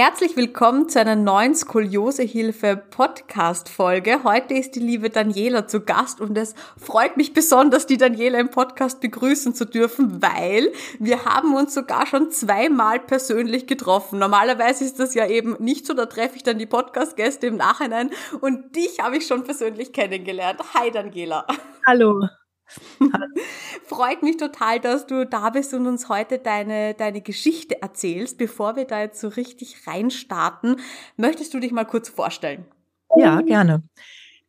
Herzlich willkommen zu einer neuen Skoliosehilfe Podcast Folge. Heute ist die liebe Daniela zu Gast und es freut mich besonders, die Daniela im Podcast begrüßen zu dürfen, weil wir haben uns sogar schon zweimal persönlich getroffen. Normalerweise ist das ja eben nicht so, da treffe ich dann die Podcast-Gäste im Nachhinein und dich habe ich schon persönlich kennengelernt. Hi Daniela. Hallo. Freut mich total, dass du da bist und uns heute deine, deine Geschichte erzählst. Bevor wir da jetzt so richtig reinstarten, möchtest du dich mal kurz vorstellen? Ja, gerne.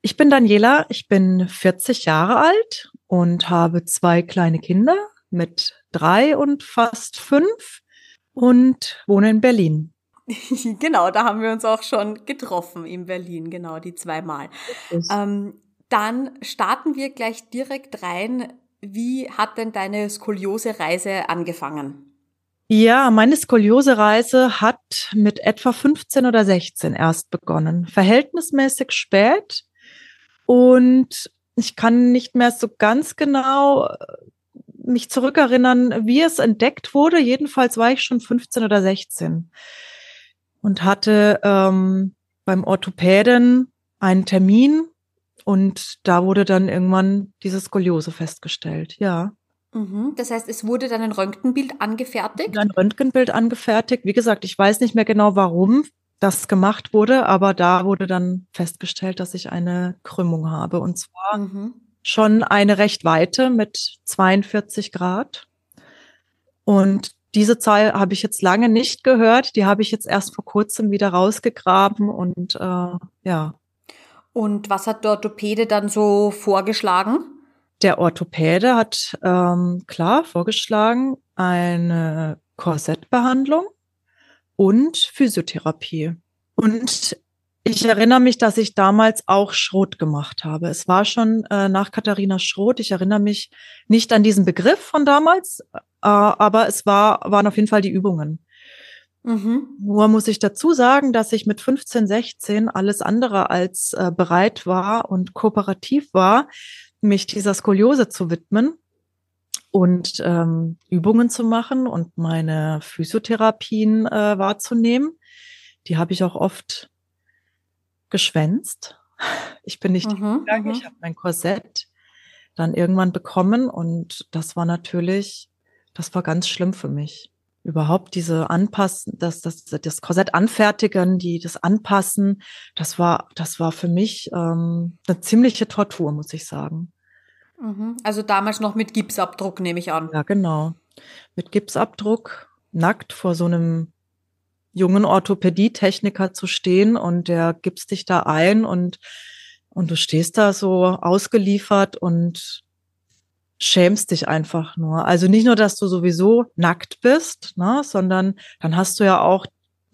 Ich bin Daniela, ich bin 40 Jahre alt und habe zwei kleine Kinder mit drei und fast fünf und wohne in Berlin. genau, da haben wir uns auch schon getroffen in Berlin, genau, die zweimal. Ähm, dann starten wir gleich direkt rein. Wie hat denn deine Skoliose-Reise angefangen? Ja, meine Skoliose-Reise hat mit etwa 15 oder 16 erst begonnen. Verhältnismäßig spät. Und ich kann nicht mehr so ganz genau äh, mich zurückerinnern, wie es entdeckt wurde. Jedenfalls war ich schon 15 oder 16 und hatte ähm, beim Orthopäden einen Termin und da wurde dann irgendwann diese Skoliose festgestellt, ja. Mhm. Das heißt, es wurde dann ein Röntgenbild angefertigt? Ein Röntgenbild angefertigt. Wie gesagt, ich weiß nicht mehr genau, warum das gemacht wurde, aber da wurde dann festgestellt, dass ich eine Krümmung habe. Und zwar mhm. schon eine recht weite mit 42 Grad. Und diese Zahl habe ich jetzt lange nicht gehört. Die habe ich jetzt erst vor kurzem wieder rausgegraben und äh, ja, und was hat der Orthopäde dann so vorgeschlagen? Der Orthopäde hat ähm, klar vorgeschlagen eine Korsettbehandlung und Physiotherapie. Und ich erinnere mich, dass ich damals auch Schrot gemacht habe. Es war schon äh, nach Katharina Schrot. Ich erinnere mich nicht an diesen Begriff von damals, äh, aber es war, waren auf jeden Fall die Übungen. Mhm. Nur muss ich dazu sagen, dass ich mit 15, 16 alles andere als äh, bereit war und kooperativ war, mich dieser Skoliose zu widmen und ähm, Übungen zu machen und meine Physiotherapien äh, wahrzunehmen. Die habe ich auch oft geschwänzt. Ich bin nicht mhm, gegangen, mhm. ich habe mein Korsett dann irgendwann bekommen und das war natürlich, das war ganz schlimm für mich überhaupt diese Anpassen, das, das, das Korsett anfertigen, die das Anpassen, das war, das war für mich ähm, eine ziemliche Tortur, muss ich sagen. Mhm. Also damals noch mit Gipsabdruck, nehme ich an. Ja, genau. Mit Gipsabdruck, nackt vor so einem jungen Orthopädietechniker zu stehen und der gipst dich da ein und, und du stehst da so ausgeliefert und schämst dich einfach nur. Also nicht nur, dass du sowieso nackt bist, ne, sondern dann hast du ja auch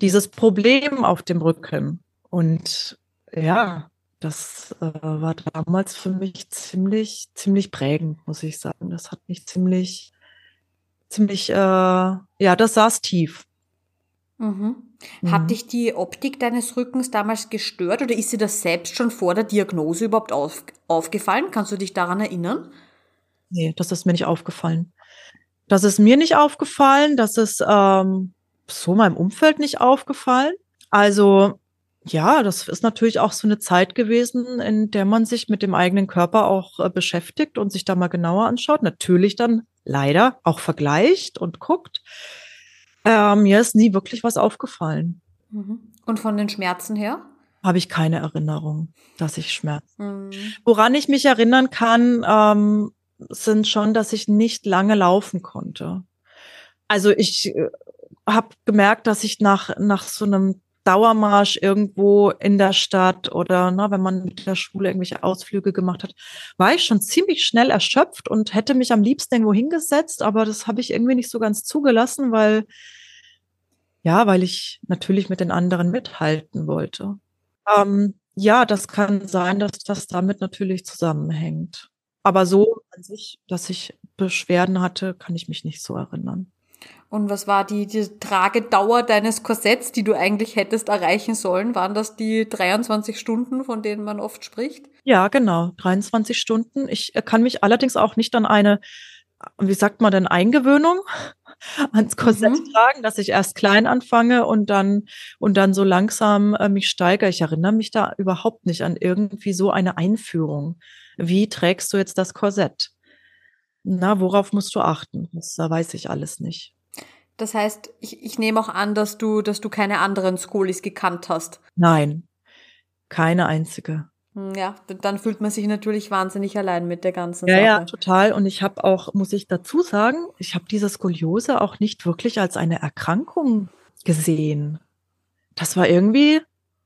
dieses Problem auf dem Rücken. Und ja, das äh, war damals für mich ziemlich, ziemlich prägend, muss ich sagen. Das hat mich ziemlich, ziemlich, äh, ja, das saß tief. Mhm. Hat mhm. dich die Optik deines Rückens damals gestört oder ist dir das selbst schon vor der Diagnose überhaupt auf, aufgefallen? Kannst du dich daran erinnern? Nee, das ist mir nicht aufgefallen. Das ist mir nicht aufgefallen, das ist ähm, so meinem Umfeld nicht aufgefallen. Also ja, das ist natürlich auch so eine Zeit gewesen, in der man sich mit dem eigenen Körper auch äh, beschäftigt und sich da mal genauer anschaut. Natürlich dann leider auch vergleicht und guckt. Äh, mir ist nie wirklich was aufgefallen. Mhm. Und von den Schmerzen her? Habe ich keine Erinnerung, dass ich Schmerzen. Mhm. Woran ich mich erinnern kann, ähm, sind schon, dass ich nicht lange laufen konnte. Also ich äh, habe gemerkt, dass ich nach, nach so einem Dauermarsch irgendwo in der Stadt oder na, wenn man mit der Schule irgendwelche Ausflüge gemacht hat, war ich schon ziemlich schnell erschöpft und hätte mich am liebsten irgendwo hingesetzt, aber das habe ich irgendwie nicht so ganz zugelassen, weil ja, weil ich natürlich mit den anderen mithalten wollte. Ähm, ja, das kann sein, dass das damit natürlich zusammenhängt. Aber so an sich, dass ich Beschwerden hatte, kann ich mich nicht so erinnern. Und was war die, die Tragedauer deines Korsetts, die du eigentlich hättest erreichen sollen? Waren das die 23 Stunden, von denen man oft spricht? Ja, genau, 23 Stunden. Ich kann mich allerdings auch nicht an eine, wie sagt man denn, Eingewöhnung ans Korsett mhm. tragen, dass ich erst klein anfange und dann und dann so langsam äh, mich steigere. Ich erinnere mich da überhaupt nicht an irgendwie so eine Einführung. Wie trägst du jetzt das Korsett? Na, worauf musst du achten? Das weiß ich alles nicht. Das heißt, ich, ich nehme auch an, dass du, dass du keine anderen Skolis gekannt hast. Nein, keine einzige. Hm, ja, dann fühlt man sich natürlich wahnsinnig allein mit der ganzen ja, Sache. Ja, total. Und ich habe auch, muss ich dazu sagen, ich habe diese Skoliose auch nicht wirklich als eine Erkrankung gesehen. Das war irgendwie,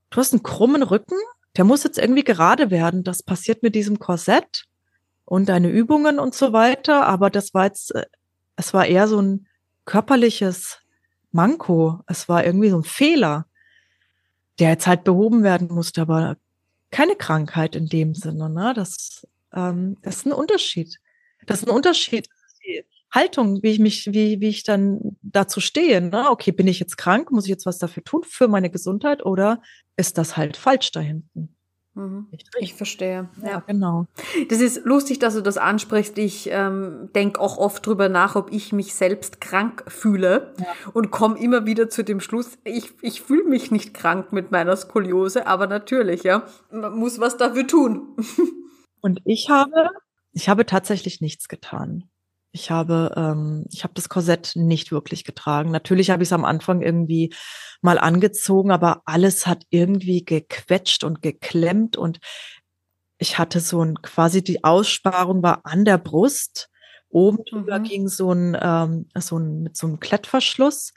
du hast einen krummen Rücken, der muss jetzt irgendwie gerade werden. Das passiert mit diesem Korsett und deine Übungen und so weiter. Aber das war jetzt, äh, es war eher so ein körperliches Manko. Es war irgendwie so ein Fehler, der jetzt halt behoben werden musste, aber keine Krankheit in dem Sinne. Ne? Das, ähm, das ist ein Unterschied. Das ist ein Unterschied. Haltung, wie ich mich, wie, wie ich dann dazu stehe. Ne? Okay, bin ich jetzt krank? Muss ich jetzt was dafür tun für meine Gesundheit? Oder ist das halt falsch da hinten? Mhm. Ich verstehe. Ja. ja. genau. Das ist lustig, dass du das ansprichst. Ich ähm, denke auch oft drüber nach, ob ich mich selbst krank fühle ja. und komme immer wieder zu dem Schluss, ich, ich fühle mich nicht krank mit meiner Skoliose, aber natürlich, ja, man muss was dafür tun. und ich habe, ich habe tatsächlich nichts getan. Ich habe, ähm, ich habe das Korsett nicht wirklich getragen. Natürlich habe ich es am Anfang irgendwie mal angezogen, aber alles hat irgendwie gequetscht und geklemmt und ich hatte so ein quasi die Aussparung war an der Brust. Oben drüber mhm. ging so ein, ähm, so ein mit so einem Klettverschluss.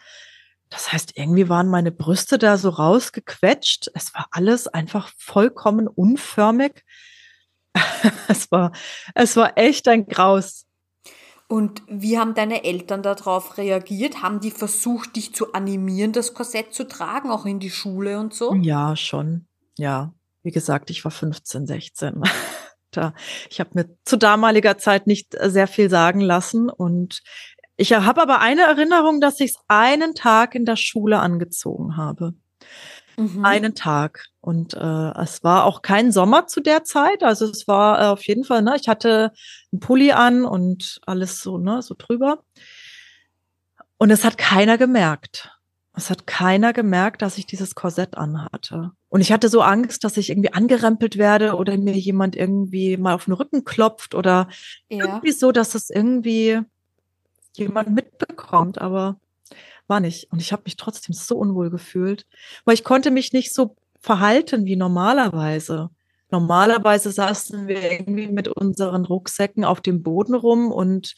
Das heißt, irgendwie waren meine Brüste da so rausgequetscht. Es war alles einfach vollkommen unförmig. es war, es war echt ein Graus. Und wie haben deine Eltern darauf reagiert? Haben die versucht, dich zu animieren, das Korsett zu tragen, auch in die Schule und so? Ja, schon. Ja. Wie gesagt, ich war 15, 16. da, ich habe mir zu damaliger Zeit nicht sehr viel sagen lassen. Und ich habe aber eine Erinnerung, dass ich es einen Tag in der Schule angezogen habe. Mhm. Einen Tag. Und äh, es war auch kein Sommer zu der Zeit. Also es war äh, auf jeden Fall, ne, ich hatte einen Pulli an und alles so, ne, so drüber. Und es hat keiner gemerkt. Es hat keiner gemerkt, dass ich dieses Korsett anhatte. Und ich hatte so Angst, dass ich irgendwie angerempelt werde oder mir jemand irgendwie mal auf den Rücken klopft oder ja. irgendwie so, dass es irgendwie jemand mitbekommt. Aber war nicht. Und ich habe mich trotzdem so unwohl gefühlt, weil ich konnte mich nicht so verhalten wie normalerweise. Normalerweise saßen wir irgendwie mit unseren Rucksäcken auf dem Boden rum und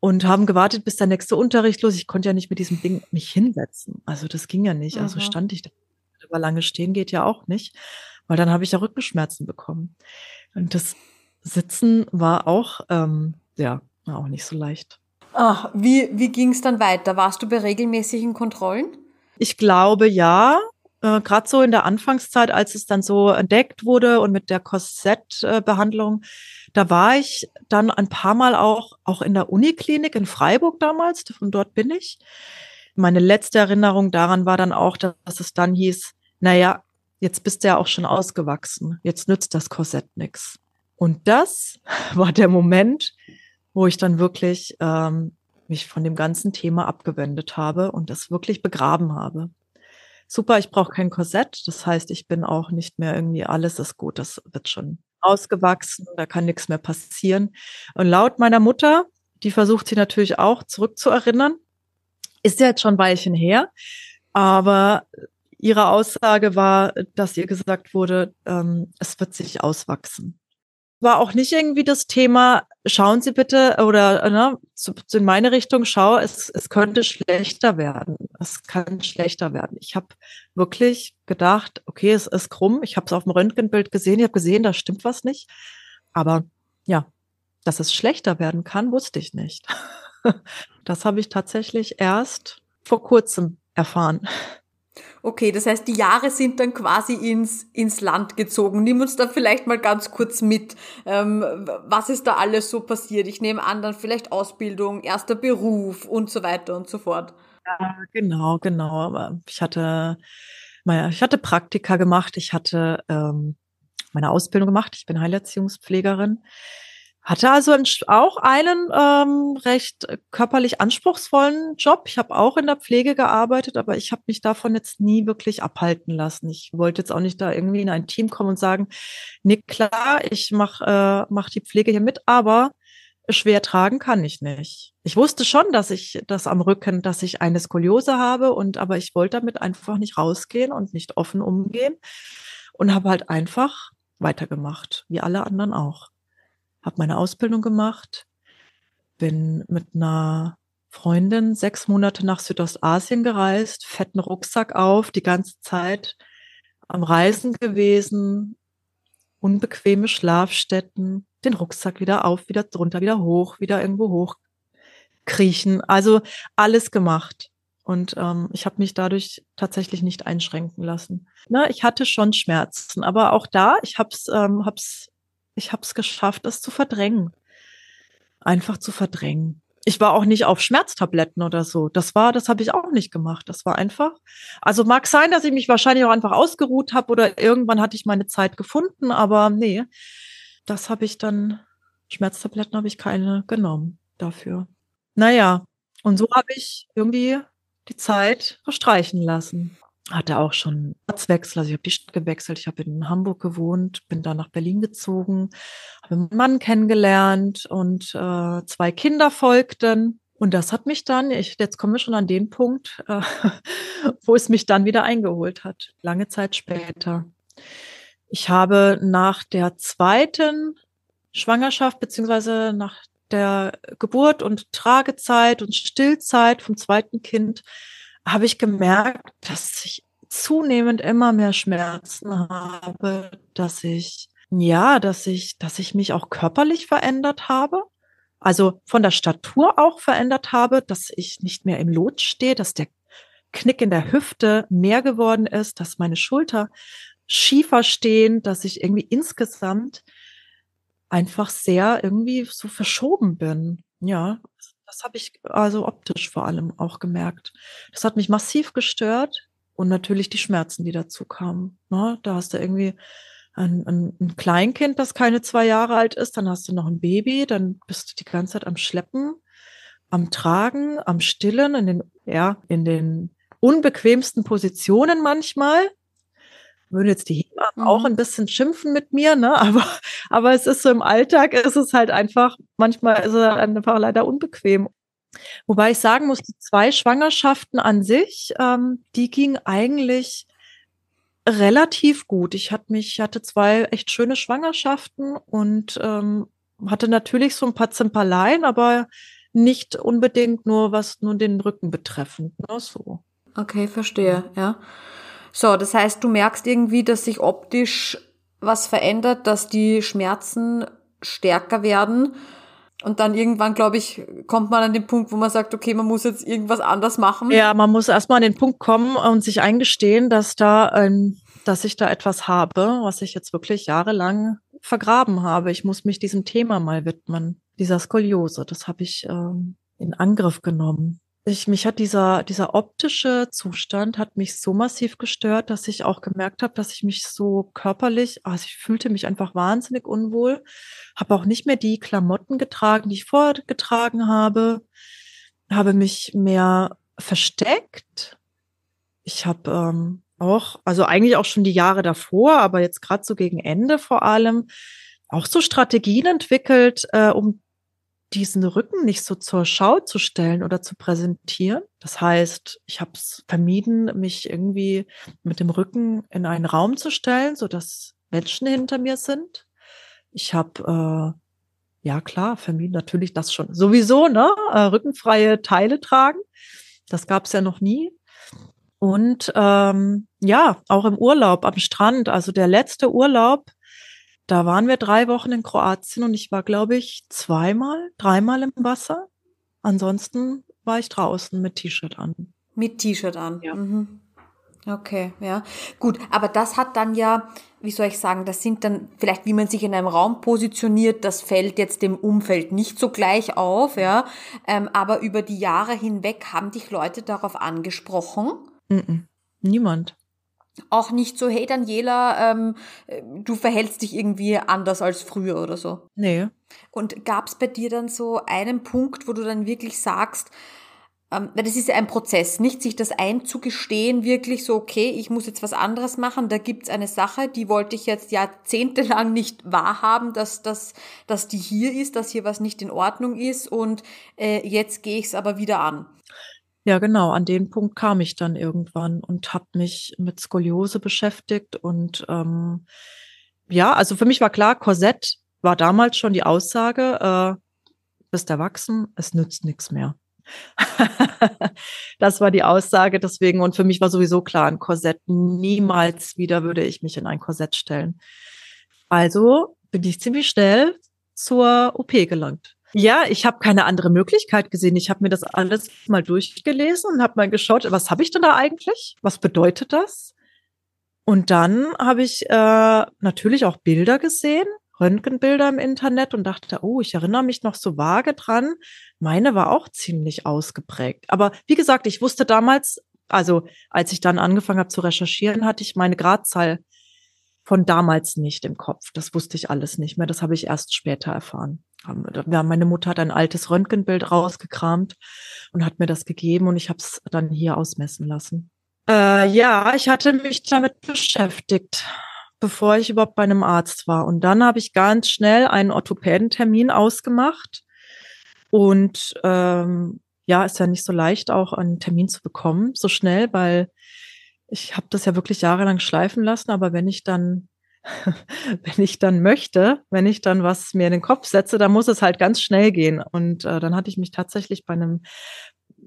und haben gewartet, bis der nächste Unterricht los. Ich konnte ja nicht mit diesem Ding mich hinsetzen. Also das ging ja nicht. Also stand ich da. Aber lange stehen geht ja auch nicht, weil dann habe ich ja Rückenschmerzen bekommen. Und das Sitzen war auch ähm, ja, auch nicht so leicht. Ah, wie wie ging es dann weiter? Warst du bei regelmäßigen Kontrollen? Ich glaube ja. Äh, Gerade so in der Anfangszeit, als es dann so entdeckt wurde und mit der Korsettbehandlung, da war ich dann ein paar Mal auch, auch in der Uniklinik in Freiburg damals, von dort bin ich. Meine letzte Erinnerung daran war dann auch, dass es dann hieß, naja, jetzt bist du ja auch schon ausgewachsen, jetzt nützt das Korsett nichts. Und das war der Moment, wo ich dann wirklich ähm, mich von dem ganzen Thema abgewendet habe und das wirklich begraben habe. Super, ich brauche kein Korsett. Das heißt, ich bin auch nicht mehr irgendwie alles ist gut, das wird schon ausgewachsen, da kann nichts mehr passieren. Und laut meiner Mutter, die versucht sie natürlich auch zurückzuerinnern, ist ja jetzt schon ein Weilchen her, aber ihre Aussage war, dass ihr gesagt wurde, ähm, es wird sich auswachsen war auch nicht irgendwie das Thema, schauen Sie bitte oder ne, zu, zu in meine Richtung, schau, es, es könnte schlechter werden. Es kann schlechter werden. Ich habe wirklich gedacht, okay, es ist krumm. Ich habe es auf dem Röntgenbild gesehen. Ich habe gesehen, da stimmt was nicht. Aber ja, dass es schlechter werden kann, wusste ich nicht. Das habe ich tatsächlich erst vor kurzem erfahren. Okay, das heißt, die Jahre sind dann quasi ins, ins Land gezogen. Nimm uns da vielleicht mal ganz kurz mit. Ähm, was ist da alles so passiert? Ich nehme an, dann vielleicht Ausbildung, erster Beruf und so weiter und so fort. Ja, genau, genau. Ich hatte, ich hatte Praktika gemacht, ich hatte ähm, meine Ausbildung gemacht, ich bin Heilerziehungspflegerin. Hatte also auch einen ähm, recht körperlich anspruchsvollen Job. Ich habe auch in der Pflege gearbeitet, aber ich habe mich davon jetzt nie wirklich abhalten lassen. Ich wollte jetzt auch nicht da irgendwie in ein Team kommen und sagen, nee, klar, ich mache äh, mach die Pflege hier mit, aber schwer tragen kann ich nicht. Ich wusste schon, dass ich das am Rücken, dass ich eine Skoliose habe und aber ich wollte damit einfach nicht rausgehen und nicht offen umgehen und habe halt einfach weitergemacht, wie alle anderen auch habe meine Ausbildung gemacht, bin mit einer Freundin sechs Monate nach Südostasien gereist, fetten Rucksack auf, die ganze Zeit am Reisen gewesen, unbequeme Schlafstätten, den Rucksack wieder auf, wieder drunter, wieder hoch, wieder irgendwo hoch kriechen. Also alles gemacht. Und ähm, ich habe mich dadurch tatsächlich nicht einschränken lassen. Na, ich hatte schon Schmerzen, aber auch da, ich habe es ähm, hab's ich habe es geschafft, es zu verdrängen. Einfach zu verdrängen. Ich war auch nicht auf Schmerztabletten oder so. Das war, das habe ich auch nicht gemacht. Das war einfach. Also mag sein, dass ich mich wahrscheinlich auch einfach ausgeruht habe oder irgendwann hatte ich meine Zeit gefunden, aber nee, das habe ich dann. Schmerztabletten habe ich keine genommen dafür. Naja, und so habe ich irgendwie die Zeit verstreichen lassen hatte auch schon Ortswechsel, also ich habe die Stadt gewechselt, ich habe in Hamburg gewohnt, bin dann nach Berlin gezogen, habe einen Mann kennengelernt und äh, zwei Kinder folgten. Und das hat mich dann, ich, jetzt kommen wir schon an den Punkt, äh, wo es mich dann wieder eingeholt hat, lange Zeit später. Ich habe nach der zweiten Schwangerschaft beziehungsweise nach der Geburt und Tragezeit und Stillzeit vom zweiten Kind habe ich gemerkt, dass ich zunehmend immer mehr Schmerzen habe, dass ich, ja, dass ich, dass ich mich auch körperlich verändert habe. Also von der Statur auch verändert habe, dass ich nicht mehr im Lot stehe, dass der Knick in der Hüfte mehr geworden ist, dass meine Schulter schiefer stehen, dass ich irgendwie insgesamt einfach sehr irgendwie so verschoben bin. Ja, das habe ich also optisch vor allem auch gemerkt. Das hat mich massiv gestört und natürlich die Schmerzen, die dazu kamen. Ne? Da hast du irgendwie ein, ein, ein Kleinkind, das keine zwei Jahre alt ist, dann hast du noch ein Baby, dann bist du die ganze Zeit am Schleppen, am Tragen, am Stillen, in den, ja, in den unbequemsten Positionen manchmal würden jetzt die Hebammen mhm. auch ein bisschen schimpfen mit mir, ne? Aber, aber es ist so im Alltag, ist es halt einfach, manchmal ist es einfach leider unbequem. Wobei ich sagen muss, die zwei Schwangerschaften an sich, ähm, die ging eigentlich relativ gut. Ich hatte mich, hatte zwei echt schöne Schwangerschaften und ähm, hatte natürlich so ein paar Zimperlein, aber nicht unbedingt nur was nur den Rücken betreffend. Ne? So. Okay, verstehe, ja. So, das heißt, du merkst irgendwie, dass sich optisch was verändert, dass die Schmerzen stärker werden. Und dann irgendwann, glaube ich, kommt man an den Punkt, wo man sagt, okay, man muss jetzt irgendwas anders machen. Ja, man muss erstmal an den Punkt kommen und sich eingestehen, dass da, ähm, dass ich da etwas habe, was ich jetzt wirklich jahrelang vergraben habe. Ich muss mich diesem Thema mal widmen, dieser Skoliose. Das habe ich ähm, in Angriff genommen. Ich, mich hat dieser, dieser optische Zustand hat mich so massiv gestört, dass ich auch gemerkt habe, dass ich mich so körperlich, also ich fühlte mich einfach wahnsinnig unwohl, habe auch nicht mehr die Klamotten getragen, die ich vorher getragen habe, habe mich mehr versteckt. Ich habe ähm, auch, also eigentlich auch schon die Jahre davor, aber jetzt gerade so gegen Ende vor allem, auch so Strategien entwickelt, äh, um diesen Rücken nicht so zur Schau zu stellen oder zu präsentieren. Das heißt, ich habe es vermieden, mich irgendwie mit dem Rücken in einen Raum zu stellen, so dass Menschen hinter mir sind. Ich habe äh, ja klar vermieden natürlich das schon sowieso, ne? Äh, rückenfreie Teile tragen. Das gab es ja noch nie. Und ähm, ja, auch im Urlaub am Strand, also der letzte Urlaub, da waren wir drei Wochen in Kroatien und ich war, glaube ich, zweimal, dreimal im Wasser. Ansonsten war ich draußen mit T-Shirt an. Mit T-Shirt an. Ja. Mhm. Okay, ja. Gut, aber das hat dann ja, wie soll ich sagen, das sind dann vielleicht, wie man sich in einem Raum positioniert, das fällt jetzt dem Umfeld nicht so gleich auf, ja. Ähm, aber über die Jahre hinweg haben dich Leute darauf angesprochen? Mm -mm. Niemand auch nicht so, hey Daniela, ähm, du verhältst dich irgendwie anders als früher oder so. Nee. Und gab es bei dir dann so einen Punkt, wo du dann wirklich sagst, ähm, das ist ja ein Prozess, nicht sich das einzugestehen, wirklich so, okay, ich muss jetzt was anderes machen, da gibt's eine Sache, die wollte ich jetzt jahrzehntelang nicht wahrhaben, dass, dass, dass die hier ist, dass hier was nicht in Ordnung ist und äh, jetzt gehe ich es aber wieder an. Ja, genau, an den Punkt kam ich dann irgendwann und habe mich mit Skoliose beschäftigt. Und ähm, ja, also für mich war klar, Korsett war damals schon die Aussage, äh, bist erwachsen, es nützt nichts mehr. das war die Aussage deswegen. Und für mich war sowieso klar, ein Korsett, niemals wieder würde ich mich in ein Korsett stellen. Also bin ich ziemlich schnell zur OP gelangt. Ja, ich habe keine andere Möglichkeit gesehen. Ich habe mir das alles mal durchgelesen und habe mal geschaut, was habe ich denn da eigentlich? Was bedeutet das? Und dann habe ich äh, natürlich auch Bilder gesehen, Röntgenbilder im Internet und dachte, oh, ich erinnere mich noch so vage dran. Meine war auch ziemlich ausgeprägt. Aber wie gesagt, ich wusste damals, also als ich dann angefangen habe zu recherchieren, hatte ich meine Gradzahl von damals nicht im Kopf. Das wusste ich alles nicht mehr. Das habe ich erst später erfahren. Ja, meine Mutter hat ein altes Röntgenbild rausgekramt und hat mir das gegeben und ich habe es dann hier ausmessen lassen. Äh, ja, ich hatte mich damit beschäftigt, bevor ich überhaupt bei einem Arzt war. Und dann habe ich ganz schnell einen Orthopädentermin ausgemacht. Und ähm, ja, ist ja nicht so leicht, auch einen Termin zu bekommen, so schnell, weil ich habe das ja wirklich jahrelang schleifen lassen. Aber wenn ich dann wenn ich dann möchte, wenn ich dann was mir in den Kopf setze, dann muss es halt ganz schnell gehen. Und äh, dann hatte ich mich tatsächlich bei einem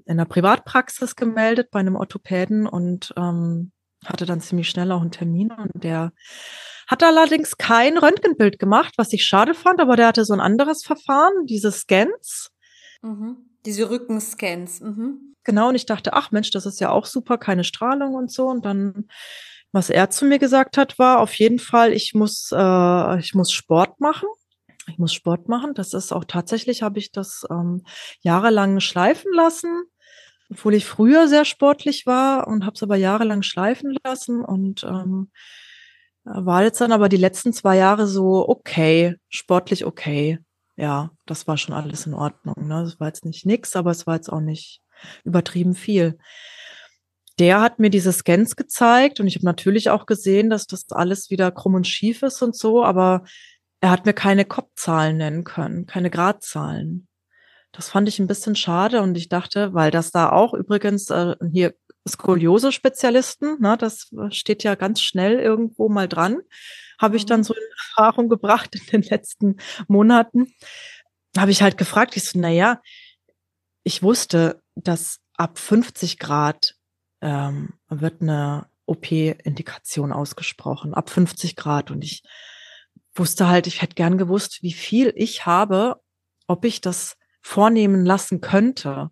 in einer Privatpraxis gemeldet, bei einem Orthopäden und ähm, hatte dann ziemlich schnell auch einen Termin und der hat allerdings kein Röntgenbild gemacht, was ich schade fand, aber der hatte so ein anderes Verfahren, diese Scans. Mhm. Diese Rückenscans. Mhm. Genau, und ich dachte, ach Mensch, das ist ja auch super, keine Strahlung und so. Und dann was er zu mir gesagt hat, war auf jeden Fall, ich muss, äh, ich muss Sport machen. Ich muss Sport machen. Das ist auch tatsächlich, habe ich das ähm, jahrelang schleifen lassen, obwohl ich früher sehr sportlich war und habe es aber jahrelang schleifen lassen und ähm, war jetzt dann aber die letzten zwei Jahre so okay, sportlich okay. Ja, das war schon alles in Ordnung. Ne? Das war jetzt nicht nix, aber es war jetzt auch nicht übertrieben viel der hat mir diese Scans gezeigt und ich habe natürlich auch gesehen, dass das alles wieder krumm und schief ist und so, aber er hat mir keine Kopfzahlen nennen können, keine Gradzahlen. Das fand ich ein bisschen schade und ich dachte, weil das da auch übrigens äh, hier Skoliose-Spezialisten, ne, das steht ja ganz schnell irgendwo mal dran, habe ich dann mhm. so in Erfahrung gebracht in den letzten Monaten. Habe ich halt gefragt, ich so, na ja, ich wusste, dass ab 50 Grad ähm, wird eine OP-Indikation ausgesprochen, ab 50 Grad. Und ich wusste halt, ich hätte gern gewusst, wie viel ich habe, ob ich das vornehmen lassen könnte.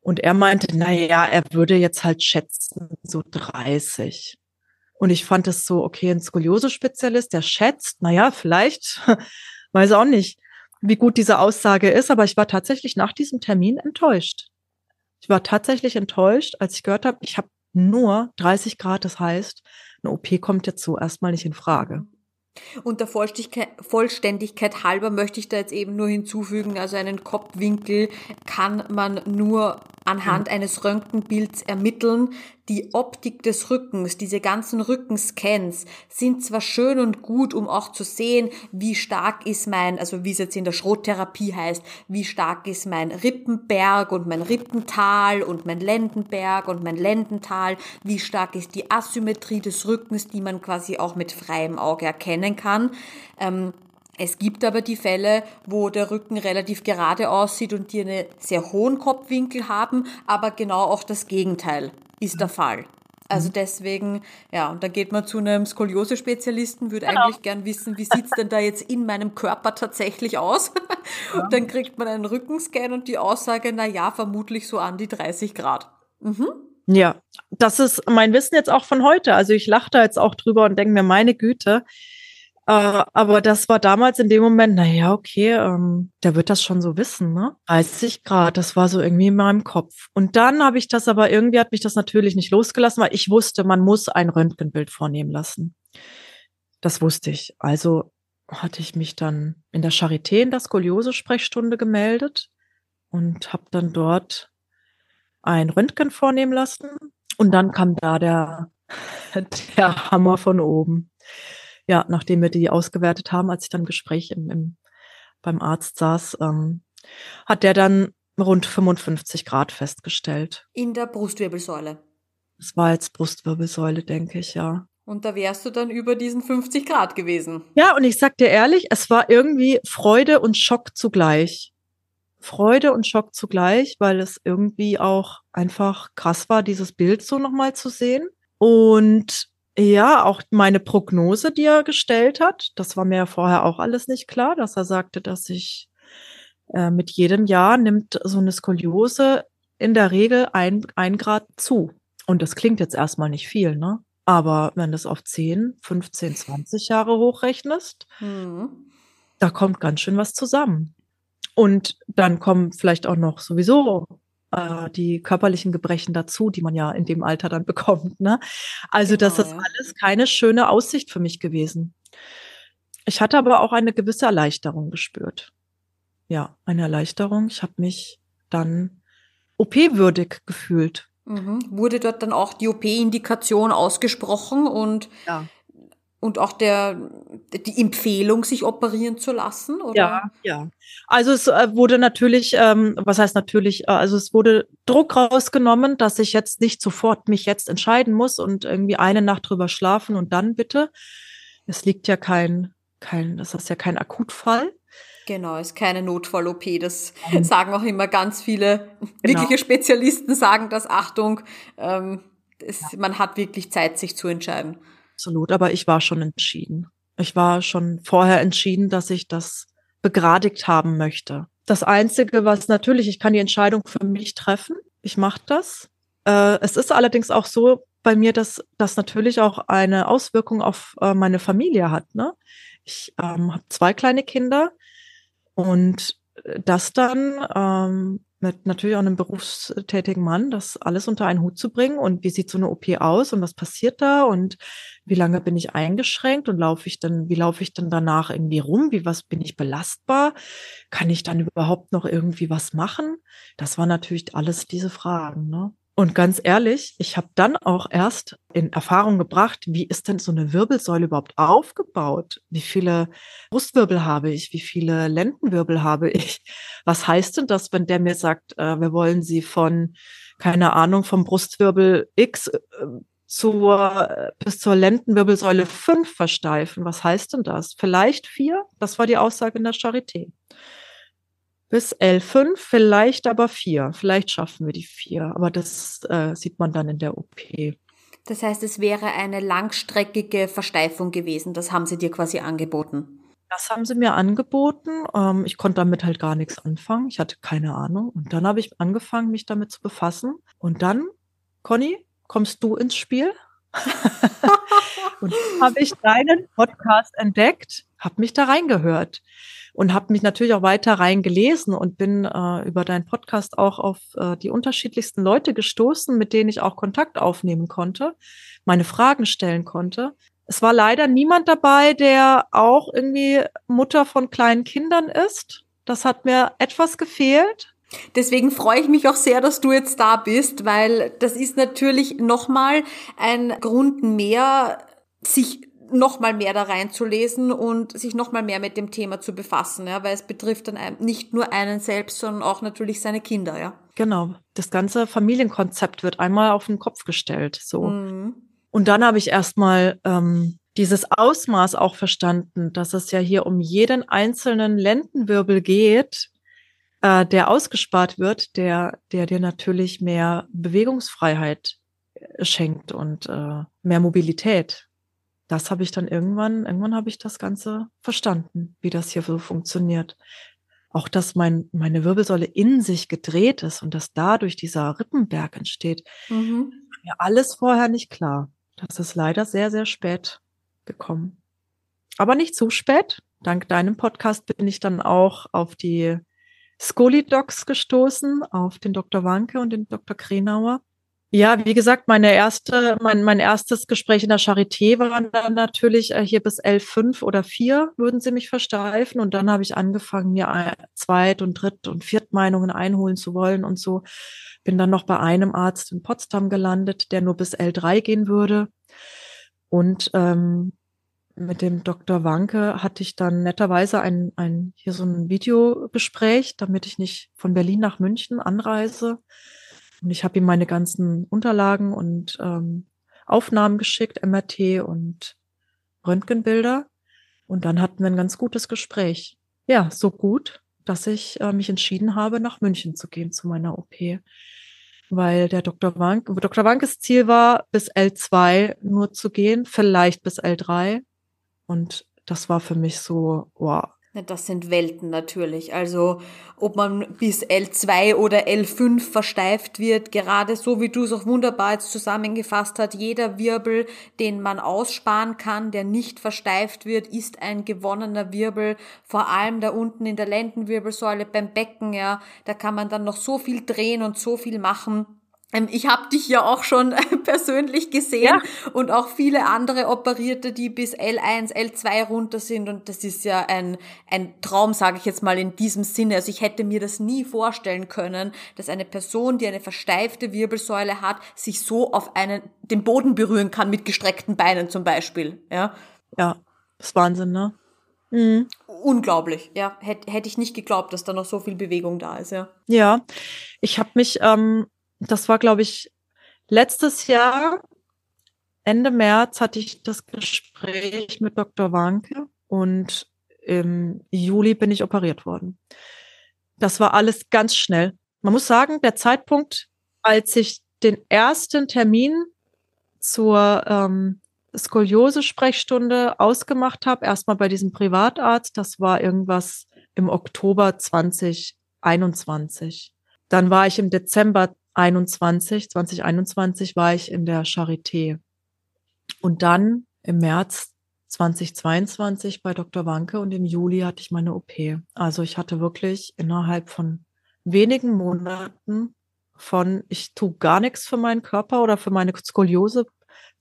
Und er meinte, na ja, er würde jetzt halt schätzen, so 30. Und ich fand es so, okay, ein Skoliose-Spezialist, der schätzt, na ja, vielleicht, weiß auch nicht, wie gut diese Aussage ist, aber ich war tatsächlich nach diesem Termin enttäuscht. Ich war tatsächlich enttäuscht, als ich gehört habe, ich habe nur 30 Grad, das heißt, eine OP kommt jetzt so erstmal nicht in Frage. Und der Vollständigkeit halber möchte ich da jetzt eben nur hinzufügen, also einen Kopfwinkel kann man nur anhand eines Röntgenbilds ermitteln. Die Optik des Rückens, diese ganzen Rückenscans sind zwar schön und gut, um auch zu sehen, wie stark ist mein, also wie es jetzt in der Schrottherapie heißt, wie stark ist mein Rippenberg und mein Rippental und mein Lendenberg und mein Lendental, wie stark ist die Asymmetrie des Rückens, die man quasi auch mit freiem Auge erkennen kann. Ähm, es gibt aber die Fälle, wo der Rücken relativ gerade aussieht und die einen sehr hohen Kopfwinkel haben, aber genau auch das Gegenteil ist der Fall. Also mhm. deswegen, ja, und dann geht man zu einem Skoliose-Spezialisten, würde genau. eigentlich gern wissen, wie sieht's denn da jetzt in meinem Körper tatsächlich aus? Und dann kriegt man einen Rückenscan und die Aussage, na ja, vermutlich so an die 30 Grad. Mhm. Ja, das ist mein Wissen jetzt auch von heute. Also ich lache da jetzt auch drüber und denke mir, meine Güte, äh, aber das war damals in dem Moment, naja, okay, ähm, der wird das schon so wissen, ne? 30 Grad, das war so irgendwie in meinem Kopf. Und dann habe ich das aber irgendwie, hat mich das natürlich nicht losgelassen, weil ich wusste, man muss ein Röntgenbild vornehmen lassen. Das wusste ich. Also hatte ich mich dann in der Charité in der Skoliose-Sprechstunde gemeldet und habe dann dort ein Röntgen vornehmen lassen. Und dann kam da der, der Hammer von oben ja, nachdem wir die ausgewertet haben, als ich dann im Gespräch im, im, beim Arzt saß, ähm, hat der dann rund 55 Grad festgestellt. In der Brustwirbelsäule. Das war jetzt Brustwirbelsäule, denke ich, ja. Und da wärst du dann über diesen 50 Grad gewesen. Ja, und ich sag dir ehrlich, es war irgendwie Freude und Schock zugleich. Freude und Schock zugleich, weil es irgendwie auch einfach krass war, dieses Bild so nochmal zu sehen. Und ja, auch meine Prognose, die er gestellt hat, das war mir ja vorher auch alles nicht klar, dass er sagte, dass ich äh, mit jedem Jahr nimmt so eine Skoliose in der Regel ein, ein Grad zu. Und das klingt jetzt erstmal nicht viel, ne? Aber wenn du es auf 10, 15, 20 Jahre hochrechnest, mhm. da kommt ganz schön was zusammen. Und dann kommen vielleicht auch noch sowieso äh, die körperlichen Gebrechen dazu, die man ja in dem Alter dann bekommt. Ne? Also genau, das ist ja. alles keine schöne Aussicht für mich gewesen. Ich hatte aber auch eine gewisse Erleichterung gespürt. Ja, eine Erleichterung. Ich habe mich dann OP-würdig gefühlt. Mhm. Wurde dort dann auch die OP-Indikation ausgesprochen und ja und auch der, die Empfehlung, sich operieren zu lassen? Oder? Ja, ja. Also es äh, wurde natürlich, ähm, was heißt natürlich, äh, also es wurde Druck rausgenommen, dass ich jetzt nicht sofort mich jetzt entscheiden muss und irgendwie eine Nacht drüber schlafen und dann bitte. Es liegt ja kein, kein, das ist ja kein Akutfall. Genau, ist keine Notfall-OP. Das mhm. sagen auch immer ganz viele genau. wirkliche Spezialisten, sagen das, Achtung, ähm, es, ja. man hat wirklich Zeit, sich zu entscheiden. Absolut, aber ich war schon entschieden. Ich war schon vorher entschieden, dass ich das begradigt haben möchte. Das Einzige, was natürlich, ich kann die Entscheidung für mich treffen. Ich mache das. Äh, es ist allerdings auch so bei mir, dass das natürlich auch eine Auswirkung auf äh, meine Familie hat. Ne? Ich ähm, habe zwei kleine Kinder und das dann ähm, mit natürlich auch einem berufstätigen Mann, das alles unter einen Hut zu bringen. Und wie sieht so eine OP aus? Und was passiert da? Und wie lange bin ich eingeschränkt? Und laufe ich dann, wie laufe ich dann danach irgendwie rum, wie was bin ich belastbar, kann ich dann überhaupt noch irgendwie was machen? Das war natürlich alles diese Fragen, ne? Und ganz ehrlich, ich habe dann auch erst in Erfahrung gebracht, wie ist denn so eine Wirbelsäule überhaupt aufgebaut? Wie viele Brustwirbel habe ich? Wie viele Lendenwirbel habe ich? Was heißt denn das, wenn der mir sagt, äh, wir wollen sie von, keine Ahnung, vom Brustwirbel X äh, zur, äh, bis zur Lendenwirbelsäule 5 versteifen? Was heißt denn das? Vielleicht vier? Das war die Aussage in der Charité bis L5, vielleicht aber vier. Vielleicht schaffen wir die vier, aber das äh, sieht man dann in der OP. Das heißt, es wäre eine langstreckige Versteifung gewesen. Das haben sie dir quasi angeboten. das haben sie mir angeboten. Ähm, ich konnte damit halt gar nichts anfangen. Ich hatte keine Ahnung. Und dann habe ich angefangen, mich damit zu befassen. Und dann, Conny, kommst du ins Spiel? und habe ich deinen Podcast entdeckt, habe mich da reingehört und habe mich natürlich auch weiter reingelesen und bin äh, über deinen Podcast auch auf äh, die unterschiedlichsten Leute gestoßen, mit denen ich auch Kontakt aufnehmen konnte, meine Fragen stellen konnte. Es war leider niemand dabei, der auch irgendwie Mutter von kleinen Kindern ist. Das hat mir etwas gefehlt. Deswegen freue ich mich auch sehr, dass du jetzt da bist, weil das ist natürlich nochmal ein Grund mehr, sich nochmal mehr da reinzulesen und sich nochmal mehr mit dem Thema zu befassen, ja, weil es betrifft dann nicht nur einen selbst, sondern auch natürlich seine Kinder, ja. Genau. Das ganze Familienkonzept wird einmal auf den Kopf gestellt, so. Mhm. Und dann habe ich erstmal ähm, dieses Ausmaß auch verstanden, dass es ja hier um jeden einzelnen Lendenwirbel geht, äh, der ausgespart wird, der, der dir natürlich mehr Bewegungsfreiheit äh, schenkt und äh, mehr Mobilität. Das habe ich dann irgendwann, irgendwann habe ich das Ganze verstanden, wie das hier so funktioniert. Auch, dass mein, meine Wirbelsäule in sich gedreht ist und dass dadurch dieser Rippenberg entsteht, mhm. mir alles vorher nicht klar. Das ist leider sehr, sehr spät gekommen. Aber nicht zu spät. Dank deinem Podcast bin ich dann auch auf die Skolidocs gestoßen, auf den Dr. Wanke und den Dr. Krenauer. Ja, wie gesagt, meine erste, mein, mein erstes Gespräch in der Charité war dann natürlich äh, hier bis L5 oder 4 würden sie mich versteifen. Und dann habe ich angefangen, mir Zweit- und Dritt- und Viertmeinungen einholen zu wollen und so. Bin dann noch bei einem Arzt in Potsdam gelandet, der nur bis L3 gehen würde. Und ähm, mit dem Dr. Wanke hatte ich dann netterweise ein, ein, hier so ein Videogespräch, damit ich nicht von Berlin nach München anreise. Und ich habe ihm meine ganzen Unterlagen und ähm, Aufnahmen geschickt, MRT und Röntgenbilder. Und dann hatten wir ein ganz gutes Gespräch. Ja, so gut, dass ich äh, mich entschieden habe, nach München zu gehen zu meiner OP. Weil der Dr. Wank, Dr. Wankes Ziel war, bis L2 nur zu gehen, vielleicht bis L3. Und das war für mich so, wow. Das sind Welten natürlich. Also ob man bis L2 oder L5 versteift wird, gerade so wie du es auch wunderbar jetzt zusammengefasst hast, jeder Wirbel, den man aussparen kann, der nicht versteift wird, ist ein gewonnener Wirbel. Vor allem da unten in der Lendenwirbelsäule beim Becken, ja, da kann man dann noch so viel drehen und so viel machen. Ähm, ich habe dich ja auch schon persönlich gesehen ja. und auch viele andere Operierte, die bis L1, L2 runter sind. Und das ist ja ein, ein Traum, sage ich jetzt mal in diesem Sinne. Also ich hätte mir das nie vorstellen können, dass eine Person, die eine versteifte Wirbelsäule hat, sich so auf einen, den Boden berühren kann mit gestreckten Beinen zum Beispiel. Ja, ja das ist Wahnsinn, ne? Mhm. Unglaublich, ja. Hätte hätte ich nicht geglaubt, dass da noch so viel Bewegung da ist, ja. Ja, ich habe mich ähm, das war, glaube ich, letztes Jahr, Ende März hatte ich das Gespräch mit Dr. Wanke und im Juli bin ich operiert worden. Das war alles ganz schnell. Man muss sagen, der Zeitpunkt, als ich den ersten Termin zur ähm, Skoliose-Sprechstunde ausgemacht habe, erstmal bei diesem Privatarzt, das war irgendwas im Oktober 2021. Dann war ich im Dezember 21, 2021 war ich in der Charité. Und dann im März 2022 bei Dr. Wanke und im Juli hatte ich meine OP. Also ich hatte wirklich innerhalb von wenigen Monaten von ich tue gar nichts für meinen Körper oder für meine Skoliose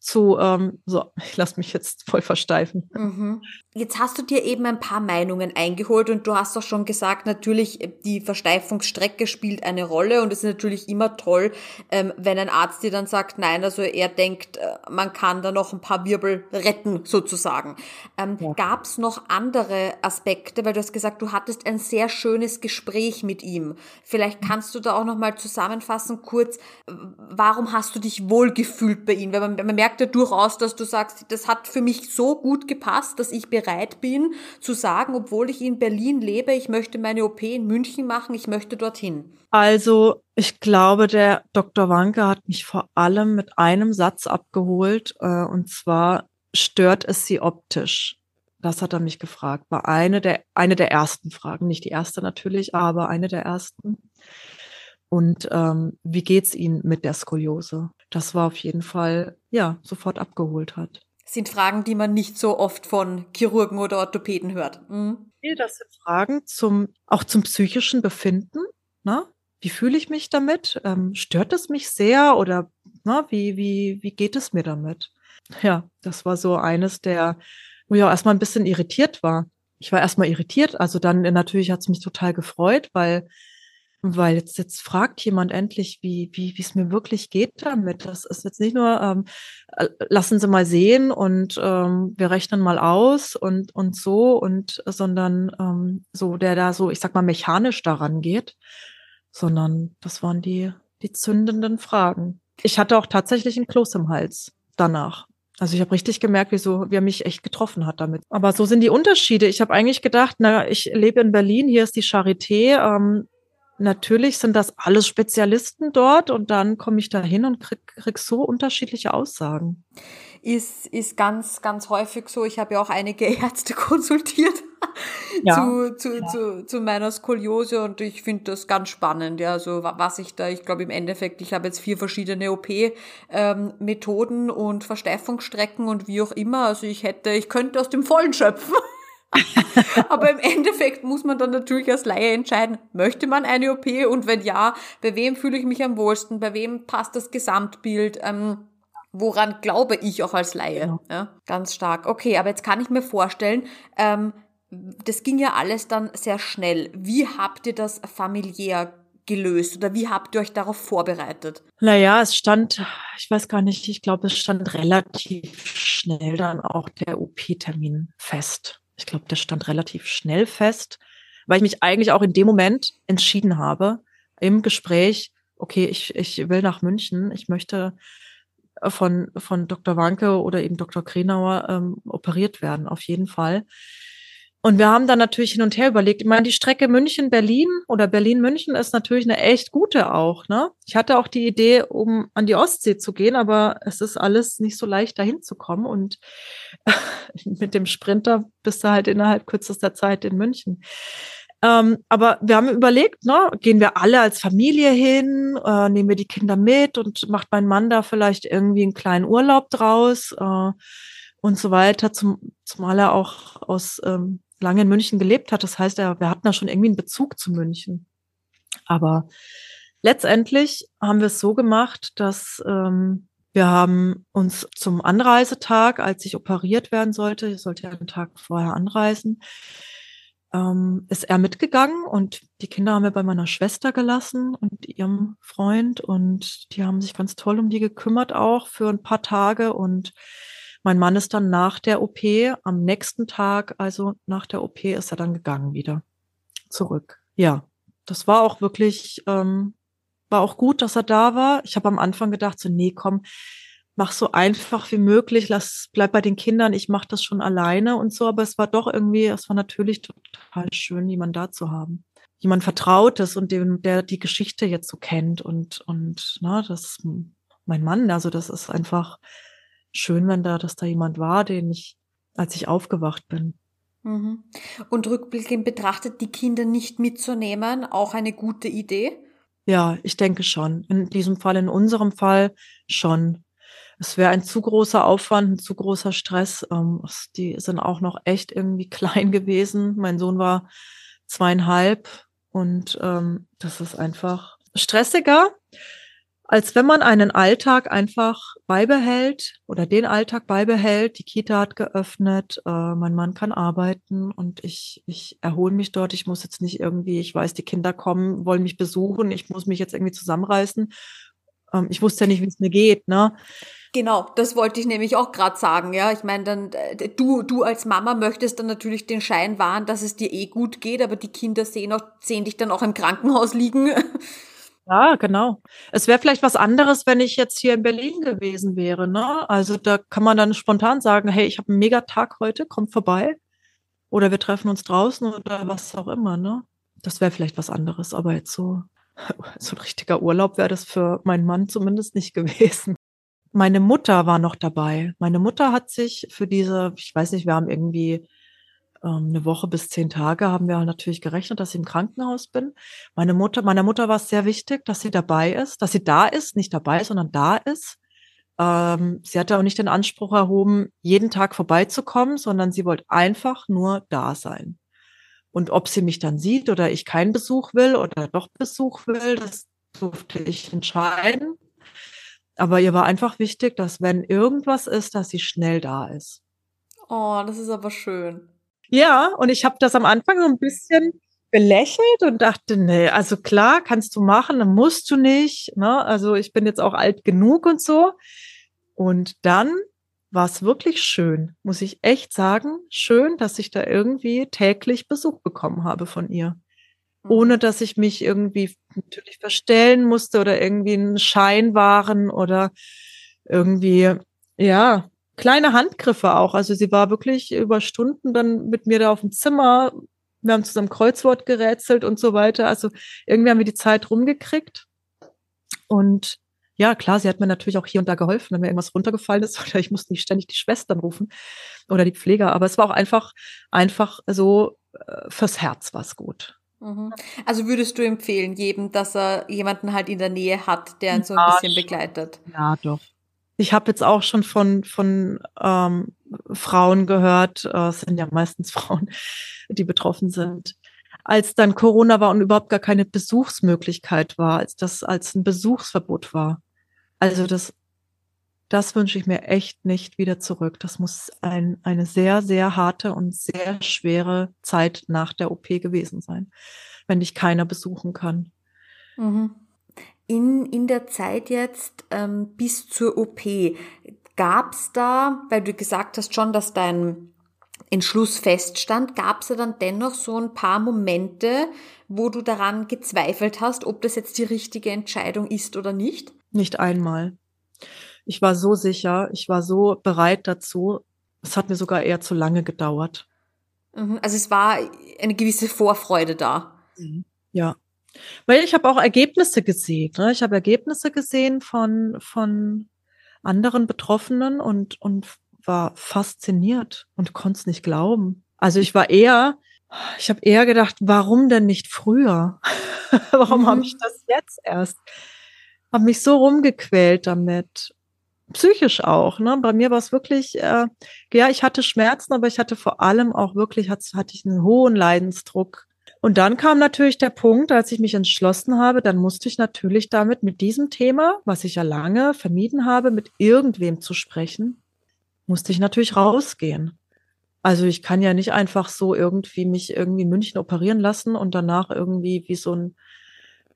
zu, ähm, so, ich lasse mich jetzt voll versteifen. Mhm. Jetzt hast du dir eben ein paar Meinungen eingeholt und du hast auch schon gesagt, natürlich, äh, die Versteifungsstrecke spielt eine Rolle und es ist natürlich immer toll, ähm, wenn ein Arzt dir dann sagt, nein, also er denkt, äh, man kann da noch ein paar Wirbel retten, sozusagen. Ähm, ja. Gab es noch andere Aspekte, weil du hast gesagt, du hattest ein sehr schönes Gespräch mit ihm. Vielleicht kannst du da auch nochmal zusammenfassen, kurz, warum hast du dich wohlgefühlt bei ihm? Weil man, man merkt, merkt ja durchaus, dass du sagst, das hat für mich so gut gepasst, dass ich bereit bin zu sagen, obwohl ich in Berlin lebe, ich möchte meine OP in München machen, ich möchte dorthin. Also ich glaube, der Dr. Wanke hat mich vor allem mit einem Satz abgeholt, äh, und zwar stört es sie optisch. Das hat er mich gefragt. War eine der, eine der ersten Fragen. Nicht die erste natürlich, aber eine der ersten. Und ähm, wie geht's Ihnen mit der Skoliose? Das war auf jeden Fall, ja, sofort abgeholt hat. Sind Fragen, die man nicht so oft von Chirurgen oder Orthopäden hört. Mhm. Das sind Fragen zum, auch zum psychischen Befinden. Ne? Wie fühle ich mich damit? Ähm, stört es mich sehr oder na, wie, wie, wie geht es mir damit? Ja, das war so eines der, wo ich auch erstmal ein bisschen irritiert war. Ich war erstmal irritiert, also dann natürlich hat es mich total gefreut, weil weil jetzt, jetzt fragt jemand endlich, wie, wie, wie es mir wirklich geht damit. Das ist jetzt nicht nur, ähm, äh, lassen Sie mal sehen und ähm, wir rechnen mal aus und, und so, und sondern ähm, so, der da so, ich sag mal, mechanisch daran geht, sondern das waren die, die zündenden Fragen. Ich hatte auch tatsächlich ein Kloß im Hals danach. Also ich habe richtig gemerkt, wie, so, wie er mich echt getroffen hat damit. Aber so sind die Unterschiede. Ich habe eigentlich gedacht, na, ich lebe in Berlin, hier ist die Charité. Ähm, natürlich sind das alles Spezialisten dort und dann komme ich da hin und krieg, krieg so unterschiedliche Aussagen. Ist, ist ganz, ganz häufig so. Ich habe ja auch einige Ärzte konsultiert ja. zu, zu, ja. zu, zu meiner Skoliose und ich finde das ganz spannend. Ja, also was ich da, ich glaube im Endeffekt, ich habe jetzt vier verschiedene OP-Methoden ähm, und Versteifungsstrecken und wie auch immer. Also ich hätte, ich könnte aus dem Vollen schöpfen. Aber im Endeffekt muss man dann natürlich als Laie entscheiden, möchte man eine OP und wenn ja, bei wem fühle ich mich am wohlsten, bei wem passt das Gesamtbild, ähm, woran glaube ich auch als Laie. Genau. Ja, ganz stark. Okay, aber jetzt kann ich mir vorstellen, ähm, das ging ja alles dann sehr schnell. Wie habt ihr das familiär gelöst oder wie habt ihr euch darauf vorbereitet? Naja, es stand, ich weiß gar nicht, ich glaube, es stand relativ schnell dann auch der OP-Termin fest. Ich glaube, der stand relativ schnell fest, weil ich mich eigentlich auch in dem Moment entschieden habe, im Gespräch, okay, ich, ich will nach München, ich möchte von, von Dr. Wanke oder eben Dr. Krenauer ähm, operiert werden, auf jeden Fall. Und wir haben dann natürlich hin und her überlegt. Ich meine, die Strecke München-Berlin oder Berlin-München ist natürlich eine echt gute auch. Ne? Ich hatte auch die Idee, um an die Ostsee zu gehen, aber es ist alles nicht so leicht, dahin zu kommen. Und mit dem Sprinter bist du halt innerhalb kürzester Zeit in München. Ähm, aber wir haben überlegt, ne, gehen wir alle als Familie hin, äh, nehmen wir die Kinder mit und macht mein Mann da vielleicht irgendwie einen kleinen Urlaub draus äh, und so weiter, zum, zumal er auch aus ähm, lange in München gelebt hat. Das heißt, wir hatten da schon irgendwie einen Bezug zu München. Aber letztendlich haben wir es so gemacht, dass ähm, wir haben uns zum Anreisetag, als ich operiert werden sollte, ich sollte ja einen Tag vorher anreisen, ähm, ist er mitgegangen und die Kinder haben wir bei meiner Schwester gelassen und ihrem Freund und die haben sich ganz toll um die gekümmert auch für ein paar Tage und mein Mann ist dann nach der OP, am nächsten Tag, also nach der OP, ist er dann gegangen wieder zurück. Ja, das war auch wirklich, ähm, war auch gut, dass er da war. Ich habe am Anfang gedacht, so, nee, komm, mach so einfach wie möglich, lass, bleib bei den Kindern, ich mache das schon alleine und so, aber es war doch irgendwie, es war natürlich total schön, jemand da zu haben. Jemand Vertrautes und dem, der die Geschichte jetzt so kennt und, und, na, das, mein Mann, also das ist einfach, schön, wenn da, dass da jemand war, den ich, als ich aufgewacht bin. Mhm. Und rückblickend betrachtet, die Kinder nicht mitzunehmen, auch eine gute Idee? Ja, ich denke schon. In diesem Fall, in unserem Fall schon. Es wäre ein zu großer Aufwand, ein zu großer Stress. Ähm, die sind auch noch echt irgendwie klein gewesen. Mein Sohn war zweieinhalb und ähm, das ist einfach stressiger als wenn man einen Alltag einfach beibehält oder den Alltag beibehält. Die Kita hat geöffnet, äh, mein Mann kann arbeiten und ich, ich erhole mich dort. Ich muss jetzt nicht irgendwie, ich weiß, die Kinder kommen, wollen mich besuchen, ich muss mich jetzt irgendwie zusammenreißen. Ähm, ich wusste ja nicht, wie es mir geht, ne? Genau, das wollte ich nämlich auch gerade sagen, ja. Ich meine, dann äh, du du als Mama möchtest dann natürlich den Schein wahren, dass es dir eh gut geht, aber die Kinder sehen auch sehen dich dann auch im Krankenhaus liegen. Ja, genau. Es wäre vielleicht was anderes, wenn ich jetzt hier in Berlin gewesen wäre. Ne? Also da kann man dann spontan sagen, hey, ich habe einen Megatag heute, kommt vorbei. Oder wir treffen uns draußen oder was auch immer. Ne? Das wäre vielleicht was anderes. Aber jetzt so, so ein richtiger Urlaub wäre das für meinen Mann zumindest nicht gewesen. Meine Mutter war noch dabei. Meine Mutter hat sich für diese, ich weiß nicht, wir haben irgendwie ähm, eine Woche bis zehn Tage haben wir natürlich gerechnet, dass ich im Krankenhaus bin. Meine Mutter, meiner Mutter war es sehr wichtig, dass sie dabei ist, dass sie da ist, nicht dabei, sondern da ist. Ähm, sie hatte auch nicht den Anspruch erhoben, jeden Tag vorbeizukommen, sondern sie wollte einfach nur da sein. Und ob sie mich dann sieht oder ich keinen Besuch will oder doch Besuch will, das durfte ich entscheiden. Aber ihr war einfach wichtig, dass wenn irgendwas ist, dass sie schnell da ist. Oh, das ist aber schön. Ja, und ich habe das am Anfang so ein bisschen belächelt und dachte, nee, also klar, kannst du machen, dann musst du nicht. Ne? Also ich bin jetzt auch alt genug und so. Und dann war es wirklich schön, muss ich echt sagen, schön, dass ich da irgendwie täglich Besuch bekommen habe von ihr. Ohne mhm. dass ich mich irgendwie natürlich verstellen musste oder irgendwie einen Schein waren oder irgendwie, ja, kleine Handgriffe auch. Also sie war wirklich über Stunden dann mit mir da auf dem Zimmer. Wir haben zusammen Kreuzwort gerätselt und so weiter. Also irgendwie haben wir die Zeit rumgekriegt. Und ja, klar, sie hat mir natürlich auch hier und da geholfen, wenn mir irgendwas runtergefallen ist oder ich musste nicht ständig die Schwestern rufen oder die Pfleger. Aber es war auch einfach, einfach so äh, fürs Herz was gut. Mhm. Also würdest du empfehlen, jedem, dass er jemanden halt in der Nähe hat, der ihn so ein bisschen begleitet? Ja, doch. Ich habe jetzt auch schon von, von ähm, Frauen gehört, äh, es sind ja meistens Frauen, die betroffen sind, als dann Corona war und überhaupt gar keine Besuchsmöglichkeit war, als das als ein Besuchsverbot war. Also das, das wünsche ich mir echt nicht wieder zurück. Das muss ein, eine sehr, sehr harte und sehr schwere Zeit nach der OP gewesen sein, wenn dich keiner besuchen kann. Mhm. In, in der Zeit jetzt ähm, bis zur OP, gab es da, weil du gesagt hast schon, dass dein Entschluss feststand, gab es ja dann dennoch so ein paar Momente, wo du daran gezweifelt hast, ob das jetzt die richtige Entscheidung ist oder nicht? Nicht einmal. Ich war so sicher, ich war so bereit dazu. Es hat mir sogar eher zu lange gedauert. Mhm, also es war eine gewisse Vorfreude da. Mhm. Ja. Weil ich habe auch Ergebnisse gesehen. Ne? Ich habe Ergebnisse gesehen von, von anderen Betroffenen und, und war fasziniert und konnte es nicht glauben. Also ich war eher, ich habe eher gedacht, warum denn nicht früher? warum mhm. habe ich das jetzt erst? Habe mich so rumgequält damit. Psychisch auch. Ne? Bei mir war es wirklich, äh, ja, ich hatte Schmerzen, aber ich hatte vor allem auch wirklich, hatte, hatte ich einen hohen Leidensdruck. Und dann kam natürlich der Punkt, als ich mich entschlossen habe, dann musste ich natürlich damit mit diesem Thema, was ich ja lange vermieden habe, mit irgendwem zu sprechen musste ich natürlich rausgehen. Also ich kann ja nicht einfach so irgendwie mich irgendwie in München operieren lassen und danach irgendwie wie so ein,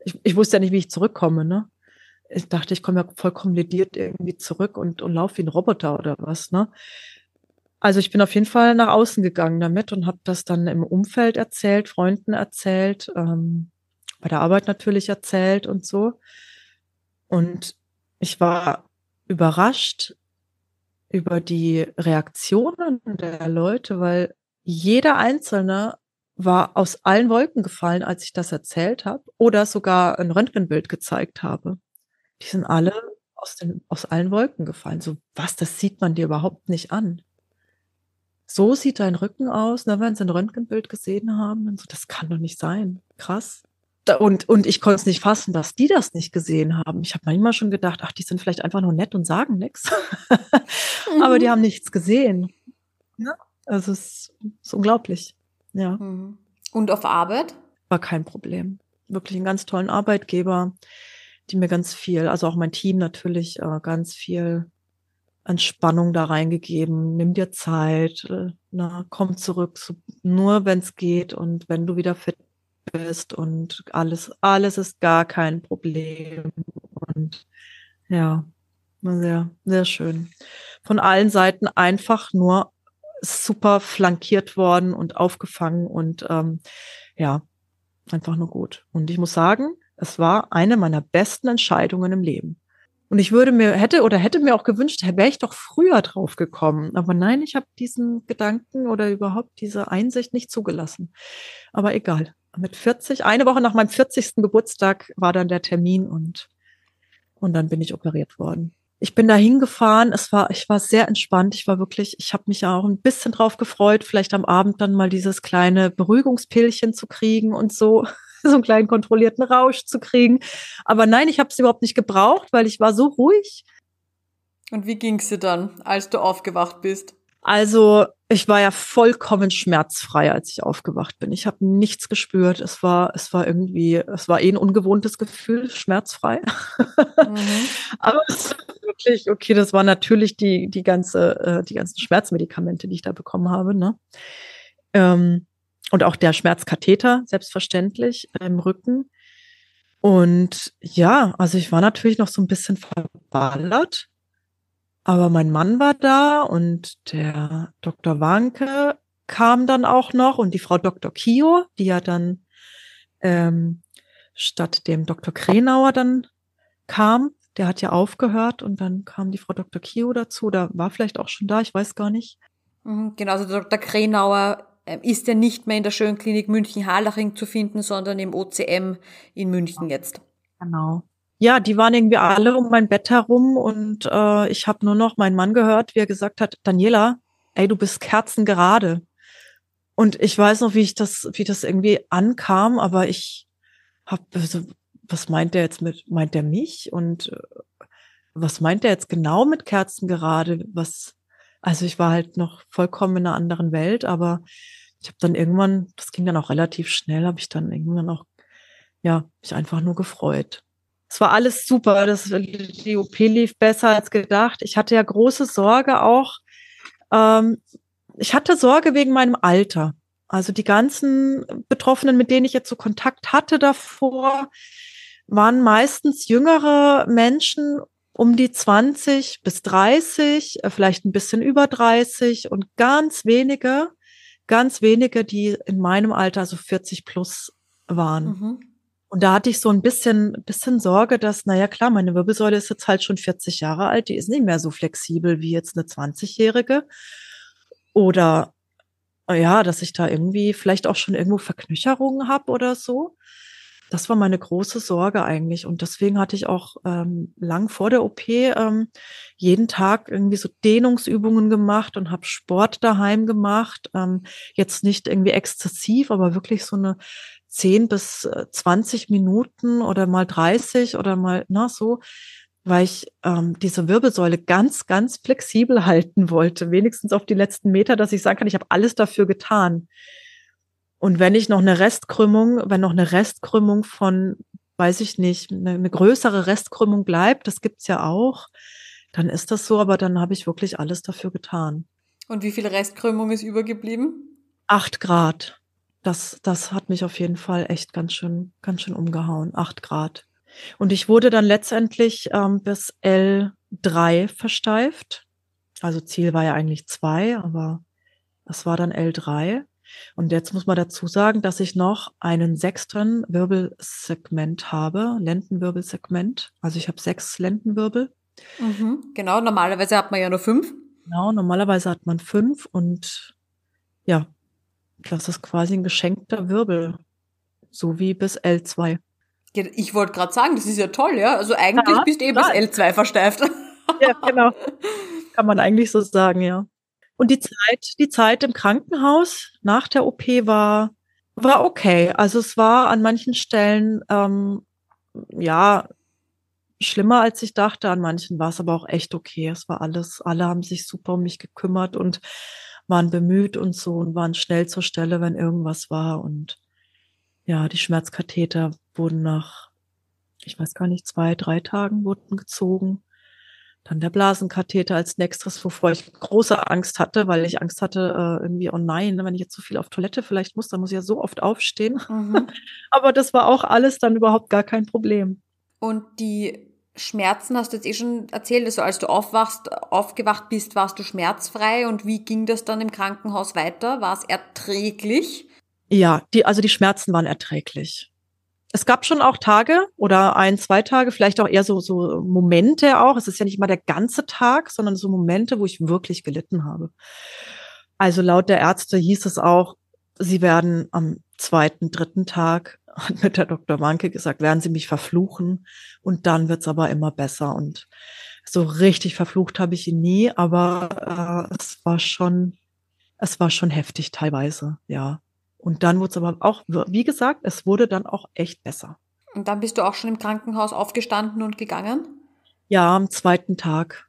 ich, ich wusste ja nicht, wie ich zurückkomme, ne? Ich dachte, ich komme ja vollkommen lediert irgendwie zurück und, und laufe wie ein Roboter oder was, ne? Also ich bin auf jeden Fall nach außen gegangen damit und habe das dann im Umfeld erzählt, Freunden erzählt, ähm, bei der Arbeit natürlich erzählt und so. Und ich war überrascht, über die Reaktionen der Leute, weil jeder Einzelne war aus allen Wolken gefallen, als ich das erzählt habe oder sogar ein Röntgenbild gezeigt habe. Die sind alle aus, den, aus allen Wolken gefallen. So, was, das sieht man dir überhaupt nicht an. So sieht dein Rücken aus, na, wenn sie ein Röntgenbild gesehen haben. Und so, das kann doch nicht sein. Krass und, und ich konnte es nicht fassen, dass die das nicht gesehen haben. Ich habe manchmal schon gedacht, ach, die sind vielleicht einfach nur nett und sagen nichts. mhm. Aber die haben nichts gesehen. Ja? Also es ist unglaublich. Ja. Mhm. Und auf Arbeit? War kein Problem. Wirklich einen ganz tollen Arbeitgeber, die mir ganz viel, also auch mein Team natürlich, äh, ganz viel Entspannung da reingegeben. Nimm dir Zeit, äh, na, komm zurück, so, nur wenn es geht und wenn du wieder fit bist und alles, alles ist gar kein Problem. Und ja, sehr, sehr schön. Von allen Seiten einfach nur super flankiert worden und aufgefangen und ähm, ja, einfach nur gut. Und ich muss sagen, es war eine meiner besten Entscheidungen im Leben. Und ich würde mir, hätte oder hätte mir auch gewünscht, wäre ich doch früher drauf gekommen. Aber nein, ich habe diesen Gedanken oder überhaupt diese Einsicht nicht zugelassen. Aber egal mit 40, eine Woche nach meinem 40. Geburtstag war dann der Termin und, und dann bin ich operiert worden. ich bin da hingefahren. Es war, ich war sehr entspannt. Ich war wirklich, ich habe mich auch ein bisschen drauf gefreut, vielleicht am Abend dann mal dieses kleine Beruhigungspillchen zu kriegen und so, so einen kleinen kontrollierten Rausch zu kriegen. Aber nein, ich habe es überhaupt nicht gebraucht, weil ich war so ruhig. Und wie ging's dir dann, als du aufgewacht bist? Also ich war ja vollkommen schmerzfrei, als ich aufgewacht bin. Ich habe nichts gespürt. Es war, es war irgendwie, es war eh ein ungewohntes Gefühl, schmerzfrei. Mhm. Aber es war wirklich, okay, das war natürlich die, die ganze, äh, die ganzen Schmerzmedikamente, die ich da bekommen habe, ne? Ähm, und auch der Schmerzkatheter, selbstverständlich, im Rücken. Und ja, also ich war natürlich noch so ein bisschen verballert. Aber mein Mann war da und der Dr. Wanke kam dann auch noch und die Frau Dr. Kio, die ja dann ähm, statt dem Dr. Krenauer dann kam, der hat ja aufgehört und dann kam die Frau Dr. Kio dazu, da war vielleicht auch schon da, ich weiß gar nicht. Mhm, genau, also Dr. Krenauer ist ja nicht mehr in der Schönklinik München-Harlaching zu finden, sondern im OCM in München jetzt. Genau ja, die waren irgendwie alle um mein Bett herum und äh, ich habe nur noch meinen Mann gehört, wie er gesagt hat, Daniela, ey, du bist kerzengerade. Und ich weiß noch, wie ich das, wie das irgendwie ankam, aber ich habe, also, was meint der jetzt mit, meint der mich? Und äh, was meint der jetzt genau mit kerzengerade? Was, also ich war halt noch vollkommen in einer anderen Welt, aber ich habe dann irgendwann, das ging dann auch relativ schnell, habe ich dann irgendwann auch, ja, mich einfach nur gefreut. Es war alles super. Das, die OP lief besser als gedacht. Ich hatte ja große Sorge auch. Ähm, ich hatte Sorge wegen meinem Alter. Also die ganzen Betroffenen, mit denen ich jetzt so Kontakt hatte davor, waren meistens jüngere Menschen um die 20 bis 30, äh, vielleicht ein bisschen über 30 und ganz wenige, ganz wenige, die in meinem Alter, also 40 plus waren. Mhm. Und da hatte ich so ein bisschen, bisschen Sorge, dass, naja, klar, meine Wirbelsäule ist jetzt halt schon 40 Jahre alt, die ist nicht mehr so flexibel wie jetzt eine 20-Jährige. Oder, ja, dass ich da irgendwie vielleicht auch schon irgendwo Verknöcherungen habe oder so. Das war meine große Sorge eigentlich. Und deswegen hatte ich auch ähm, lang vor der OP ähm, jeden Tag irgendwie so Dehnungsübungen gemacht und habe Sport daheim gemacht. Ähm, jetzt nicht irgendwie exzessiv, aber wirklich so eine 10 bis 20 äh, Minuten oder mal 30 oder mal, na, so, weil ich ähm, diese Wirbelsäule ganz, ganz flexibel halten wollte, wenigstens auf die letzten Meter, dass ich sagen kann, ich habe alles dafür getan. Und wenn ich noch eine Restkrümmung, wenn noch eine Restkrümmung von, weiß ich nicht, eine, eine größere Restkrümmung bleibt, das gibt's ja auch, dann ist das so, aber dann habe ich wirklich alles dafür getan. Und wie viel Restkrümmung ist übergeblieben? Acht Grad das, das hat mich auf jeden Fall echt ganz schön, ganz schön umgehauen. Acht Grad. Und ich wurde dann letztendlich ähm, bis L3 versteift. Also Ziel war ja eigentlich zwei, aber das war dann L3. Und jetzt muss man dazu sagen, dass ich noch einen sechsten Wirbelsegment habe, Lendenwirbelsegment. Also ich habe sechs Lendenwirbel. Mhm, genau, normalerweise hat man ja nur fünf. Genau, normalerweise hat man fünf und ja, das ist quasi ein geschenkter Wirbel. So wie bis L2. Ich wollte gerade sagen, das ist ja toll, ja. Also eigentlich ja, bist du eh bis L2 versteift. Ja, genau. Kann man eigentlich so sagen, ja. Und die Zeit, die Zeit im Krankenhaus nach der OP war, war okay. Also es war an manchen Stellen, ähm, ja, schlimmer als ich dachte. An manchen war es aber auch echt okay. Es war alles, alle haben sich super um mich gekümmert und waren bemüht und so und waren schnell zur Stelle, wenn irgendwas war. Und ja, die Schmerzkatheter wurden nach, ich weiß gar nicht, zwei, drei Tagen wurden gezogen. Dann der Blasenkatheter als nächstes, wovor ich große Angst hatte, weil ich Angst hatte, äh, irgendwie, oh nein, ne, wenn ich jetzt so viel auf Toilette vielleicht muss, dann muss ich ja so oft aufstehen. Mhm. Aber das war auch alles dann überhaupt gar kein Problem. Und die Schmerzen hast du jetzt eh schon erzählt, also als du aufwachst, aufgewacht bist, warst du schmerzfrei und wie ging das dann im Krankenhaus weiter? War es erträglich? Ja, die, also die Schmerzen waren erträglich. Es gab schon auch Tage oder ein, zwei Tage, vielleicht auch eher so, so Momente auch. Es ist ja nicht mal der ganze Tag, sondern so Momente, wo ich wirklich gelitten habe. Also laut der Ärzte hieß es auch, sie werden am zweiten, dritten Tag hat mir der Dr. Wanke gesagt, werden Sie mich verfluchen und dann wird's aber immer besser. Und so richtig verflucht habe ich ihn nie, aber äh, es war schon, es war schon heftig teilweise, ja. Und dann wurde es aber auch, wie gesagt, es wurde dann auch echt besser. Und dann bist du auch schon im Krankenhaus aufgestanden und gegangen? Ja, am zweiten Tag.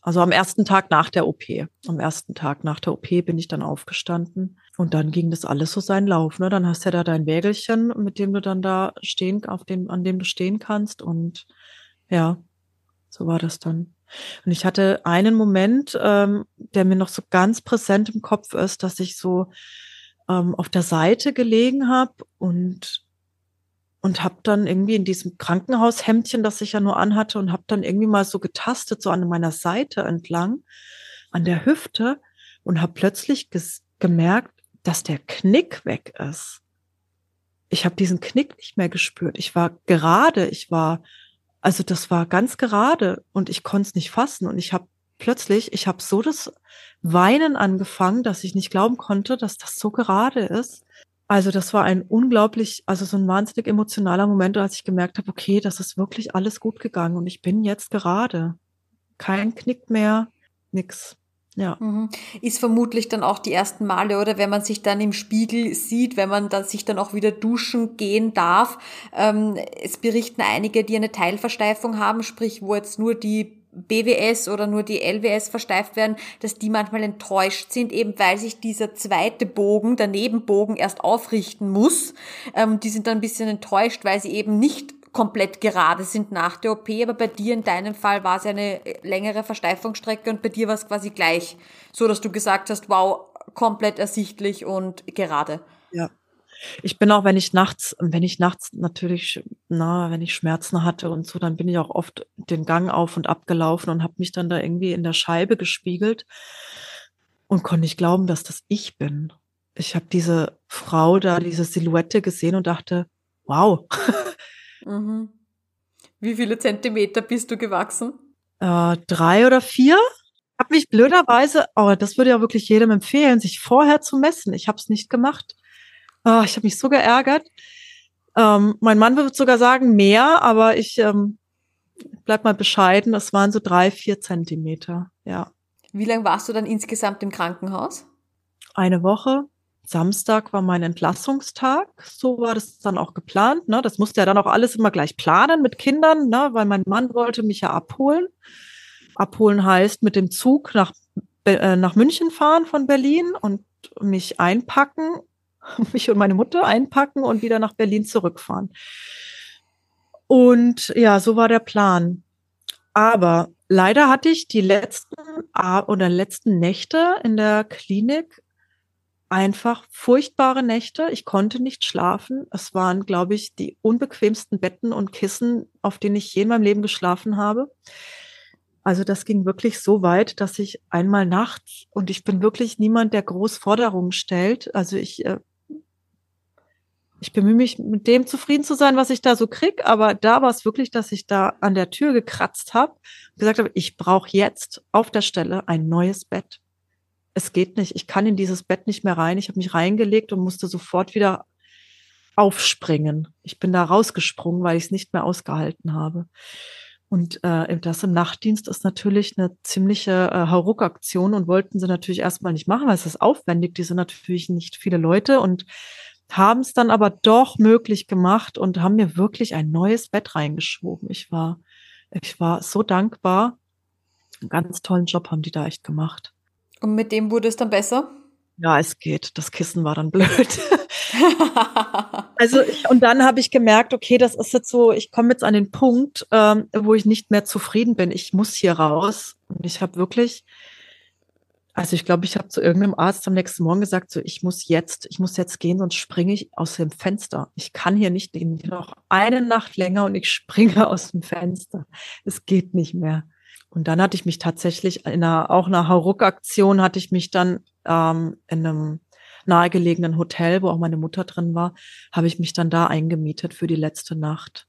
Also am ersten Tag nach der OP. Am ersten Tag nach der OP bin ich dann aufgestanden. Und dann ging das alles so seinen Lauf. Ne? Dann hast du ja da dein Wägelchen, mit dem du dann da stehen, auf dem, an dem du stehen kannst. Und ja, so war das dann. Und ich hatte einen Moment, ähm, der mir noch so ganz präsent im Kopf ist, dass ich so ähm, auf der Seite gelegen habe und und habe dann irgendwie in diesem Krankenhaushemdchen, das ich ja nur anhatte, und habe dann irgendwie mal so getastet, so an meiner Seite entlang, an der Hüfte, und habe plötzlich gemerkt, dass der Knick weg ist. Ich habe diesen Knick nicht mehr gespürt. Ich war gerade, ich war, also das war ganz gerade und ich konnte es nicht fassen. Und ich habe plötzlich, ich habe so das Weinen angefangen, dass ich nicht glauben konnte, dass das so gerade ist. Also das war ein unglaublich, also so ein wahnsinnig emotionaler Moment, als ich gemerkt habe, okay, das ist wirklich alles gut gegangen und ich bin jetzt gerade. Kein Knick mehr, nix. Ja. Mhm. Ist vermutlich dann auch die ersten Male, oder wenn man sich dann im Spiegel sieht, wenn man dann sich dann auch wieder duschen gehen darf. Ähm, es berichten einige, die eine Teilversteifung haben, sprich, wo jetzt nur die BWS oder nur die LWS versteift werden, dass die manchmal enttäuscht sind, eben weil sich dieser zweite Bogen, der Nebenbogen erst aufrichten muss. Ähm, die sind dann ein bisschen enttäuscht, weil sie eben nicht komplett gerade sind nach der OP, aber bei dir in deinem Fall war es eine längere Versteifungsstrecke und bei dir war es quasi gleich, so dass du gesagt hast, wow, komplett ersichtlich und gerade. Ja, ich bin auch, wenn ich nachts, wenn ich nachts natürlich, na, wenn ich Schmerzen hatte und so, dann bin ich auch oft den Gang auf und abgelaufen und habe mich dann da irgendwie in der Scheibe gespiegelt und konnte nicht glauben, dass das ich bin. Ich habe diese Frau da, diese Silhouette gesehen und dachte, wow. Mhm. Wie viele Zentimeter bist du gewachsen? Äh, drei oder vier. Hab mich blöderweise, aber oh, das würde ja wirklich jedem empfehlen, sich vorher zu messen. Ich habe es nicht gemacht. Oh, ich habe mich so geärgert. Ähm, mein Mann würde sogar sagen mehr, aber ich ähm, bleib mal bescheiden. Das waren so drei, vier Zentimeter. Ja. Wie lange warst du dann insgesamt im Krankenhaus? Eine Woche. Samstag war mein Entlassungstag. So war das dann auch geplant. Ne? Das musste ja dann auch alles immer gleich planen mit Kindern, ne? weil mein Mann wollte mich ja abholen. Abholen heißt mit dem Zug nach, äh, nach München fahren von Berlin und mich einpacken mich und meine Mutter einpacken und wieder nach Berlin zurückfahren. Und ja, so war der Plan. Aber leider hatte ich die letzten oder letzten Nächte in der Klinik einfach furchtbare Nächte. Ich konnte nicht schlafen. Es waren, glaube ich, die unbequemsten Betten und Kissen, auf denen ich je in meinem Leben geschlafen habe. Also das ging wirklich so weit, dass ich einmal nachts, und ich bin wirklich niemand, der groß Forderungen stellt. Also ich äh, ich bemühe mich, mit dem zufrieden zu sein, was ich da so krieg. Aber da war es wirklich, dass ich da an der Tür gekratzt habe und gesagt habe, ich brauche jetzt auf der Stelle ein neues Bett. Es geht nicht. Ich kann in dieses Bett nicht mehr rein. Ich habe mich reingelegt und musste sofort wieder aufspringen. Ich bin da rausgesprungen, weil ich es nicht mehr ausgehalten habe. Und äh, das im Nachtdienst ist natürlich eine ziemliche äh, Hauruck-Aktion und wollten sie natürlich erstmal nicht machen, weil es ist aufwendig. Die sind natürlich nicht viele Leute und haben es dann aber doch möglich gemacht und haben mir wirklich ein neues Bett reingeschoben. Ich war, ich war so dankbar. Einen ganz tollen Job haben die da echt gemacht. Und mit dem wurde es dann besser? Ja, es geht. Das Kissen war dann blöd. also ich, und dann habe ich gemerkt, okay, das ist jetzt so, ich komme jetzt an den Punkt, ähm, wo ich nicht mehr zufrieden bin. Ich muss hier raus. Und ich habe wirklich also ich glaube, ich habe zu irgendeinem Arzt am nächsten Morgen gesagt, so ich muss jetzt, ich muss jetzt gehen, sonst springe ich aus dem Fenster. Ich kann hier nicht noch eine Nacht länger und ich springe aus dem Fenster. Es geht nicht mehr. Und dann hatte ich mich tatsächlich in einer, auch einer Hauruck-Aktion hatte ich mich dann ähm, in einem nahegelegenen Hotel, wo auch meine Mutter drin war, habe ich mich dann da eingemietet für die letzte Nacht.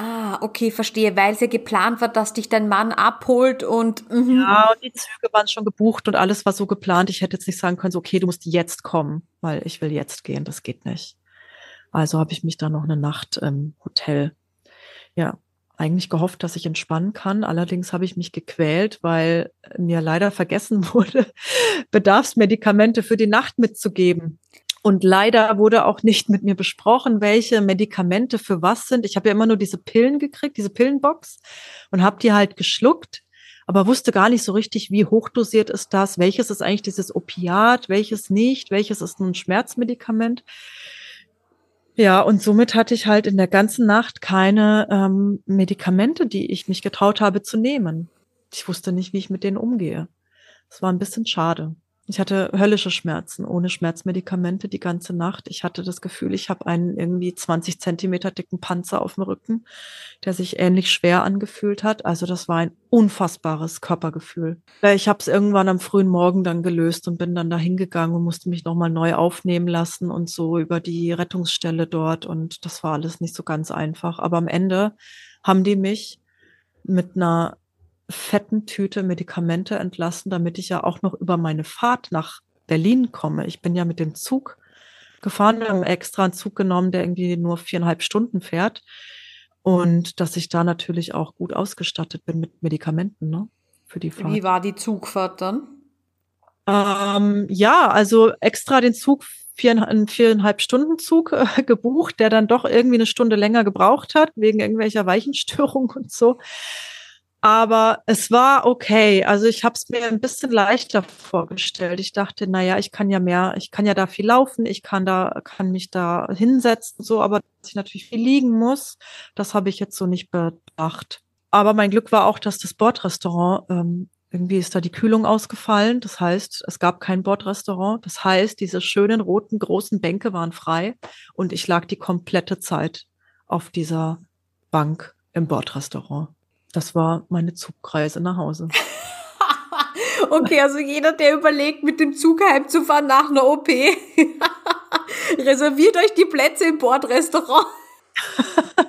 Ah, okay, verstehe, weil es ja geplant war, dass dich dein Mann abholt und mhm. ja, und die Züge waren schon gebucht und alles war so geplant. Ich hätte jetzt nicht sagen können, so, okay, du musst jetzt kommen, weil ich will jetzt gehen. Das geht nicht. Also habe ich mich dann noch eine Nacht im Hotel, ja, eigentlich gehofft, dass ich entspannen kann. Allerdings habe ich mich gequält, weil mir leider vergessen wurde, Bedarfsmedikamente für die Nacht mitzugeben. Und leider wurde auch nicht mit mir besprochen, welche Medikamente für was sind. Ich habe ja immer nur diese Pillen gekriegt, diese Pillenbox und habe die halt geschluckt, aber wusste gar nicht so richtig, wie hochdosiert ist das, welches ist eigentlich dieses Opiat, welches nicht, welches ist ein Schmerzmedikament. Ja, und somit hatte ich halt in der ganzen Nacht keine ähm, Medikamente, die ich mich getraut habe zu nehmen. Ich wusste nicht, wie ich mit denen umgehe. Es war ein bisschen schade. Ich hatte höllische Schmerzen, ohne Schmerzmedikamente die ganze Nacht. Ich hatte das Gefühl, ich habe einen irgendwie 20 Zentimeter dicken Panzer auf dem Rücken, der sich ähnlich schwer angefühlt hat. Also das war ein unfassbares Körpergefühl. Ich habe es irgendwann am frühen Morgen dann gelöst und bin dann da hingegangen und musste mich nochmal neu aufnehmen lassen und so über die Rettungsstelle dort. Und das war alles nicht so ganz einfach. Aber am Ende haben die mich mit einer fetten Tüte Medikamente entlassen, damit ich ja auch noch über meine Fahrt nach Berlin komme. Ich bin ja mit dem Zug gefahren, wir haben extra einen Zug genommen, der irgendwie nur viereinhalb Stunden fährt. Und dass ich da natürlich auch gut ausgestattet bin mit Medikamenten, ne? Für die Fahrt. Wie war die Zugfahrt dann? Ähm, ja, also extra den Zug, viereinhalb, viereinhalb Stunden Zug äh, gebucht, der dann doch irgendwie eine Stunde länger gebraucht hat, wegen irgendwelcher Weichenstörungen und so. Aber es war okay. Also ich habe es mir ein bisschen leichter vorgestellt. Ich dachte, na ja, ich kann ja mehr, ich kann ja da viel laufen, ich kann da, kann mich da hinsetzen, so, aber dass ich natürlich viel liegen muss, das habe ich jetzt so nicht bedacht. Aber mein Glück war auch, dass das Bordrestaurant ähm, irgendwie ist da die Kühlung ausgefallen. Das heißt, es gab kein Bordrestaurant. Das heißt, diese schönen roten großen Bänke waren frei und ich lag die komplette Zeit auf dieser Bank im Bordrestaurant. Das war meine Zugreise nach Hause. okay, also jeder, der überlegt, mit dem Zug heimzufahren nach einer OP, reserviert euch die Plätze im Bordrestaurant.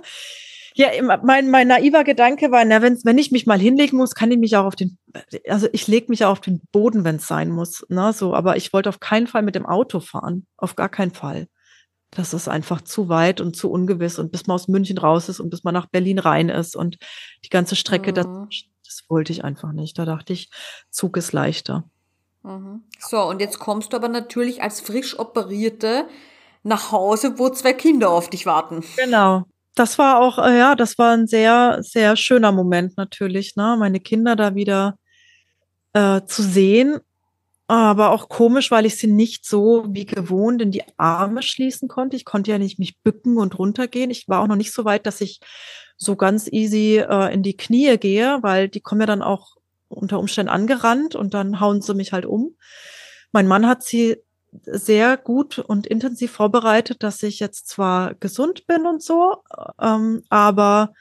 ja, mein, mein naiver Gedanke war, na, wenn, wenn ich mich mal hinlegen muss, kann ich mich auch auf den, also ich lege mich auch auf den Boden, wenn es sein muss. Ne, so, aber ich wollte auf keinen Fall mit dem Auto fahren. Auf gar keinen Fall. Das ist einfach zu weit und zu ungewiss und bis man aus München raus ist und bis man nach Berlin rein ist und die ganze Strecke, mhm. das, das wollte ich einfach nicht. Da dachte ich, Zug ist leichter. Mhm. So, und jetzt kommst du aber natürlich als frisch operierte nach Hause, wo zwei Kinder auf dich warten. Genau. Das war auch, äh, ja, das war ein sehr, sehr schöner Moment natürlich, ne? Meine Kinder da wieder äh, zu sehen aber auch komisch, weil ich sie nicht so wie gewohnt in die Arme schließen konnte. Ich konnte ja nicht mich bücken und runtergehen. Ich war auch noch nicht so weit, dass ich so ganz easy äh, in die Knie gehe, weil die kommen ja dann auch unter Umständen angerannt und dann hauen sie mich halt um. Mein Mann hat sie sehr gut und intensiv vorbereitet, dass ich jetzt zwar gesund bin und so, ähm, aber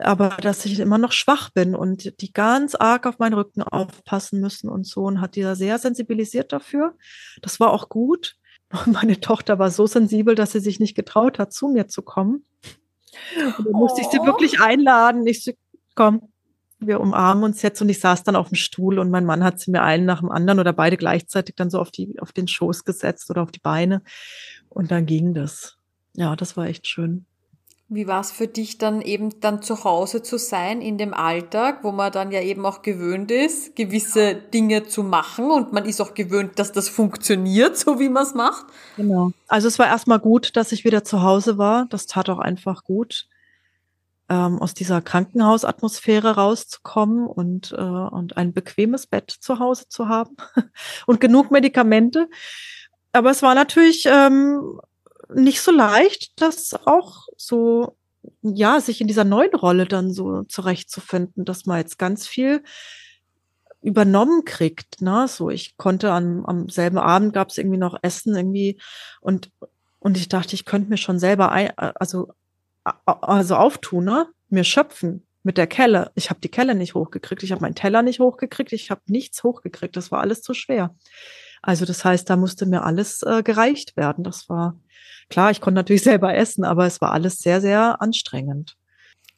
aber dass ich immer noch schwach bin und die ganz arg auf meinen Rücken aufpassen müssen und so und hat die da sehr sensibilisiert dafür. Das war auch gut. Und meine Tochter war so sensibel, dass sie sich nicht getraut hat, zu mir zu kommen. Und dann musste ich sie oh. wirklich einladen. Ich so, komm, wir umarmen uns jetzt und ich saß dann auf dem Stuhl und mein Mann hat sie mir einen nach dem anderen oder beide gleichzeitig dann so auf die, auf den Schoß gesetzt oder auf die Beine. Und dann ging das. Ja, das war echt schön. Wie war es für dich dann eben dann zu Hause zu sein in dem Alltag, wo man dann ja eben auch gewöhnt ist, gewisse Dinge zu machen und man ist auch gewöhnt, dass das funktioniert, so wie man es macht? Genau. Also es war erstmal gut, dass ich wieder zu Hause war. Das tat auch einfach gut, ähm, aus dieser Krankenhausatmosphäre rauszukommen und, äh, und ein bequemes Bett zu Hause zu haben und genug Medikamente. Aber es war natürlich ähm, nicht so leicht, das auch so, ja, sich in dieser neuen Rolle dann so zurechtzufinden, dass man jetzt ganz viel übernommen kriegt. Ne? So, ich konnte am, am selben Abend gab es irgendwie noch Essen irgendwie und und ich dachte, ich könnte mir schon selber ein, also also auftun, ne? Mir schöpfen mit der Kelle. Ich habe die Kelle nicht hochgekriegt, ich habe meinen Teller nicht hochgekriegt, ich habe nichts hochgekriegt. Das war alles zu schwer. Also das heißt, da musste mir alles äh, gereicht werden. Das war Klar, ich konnte natürlich selber essen, aber es war alles sehr, sehr anstrengend.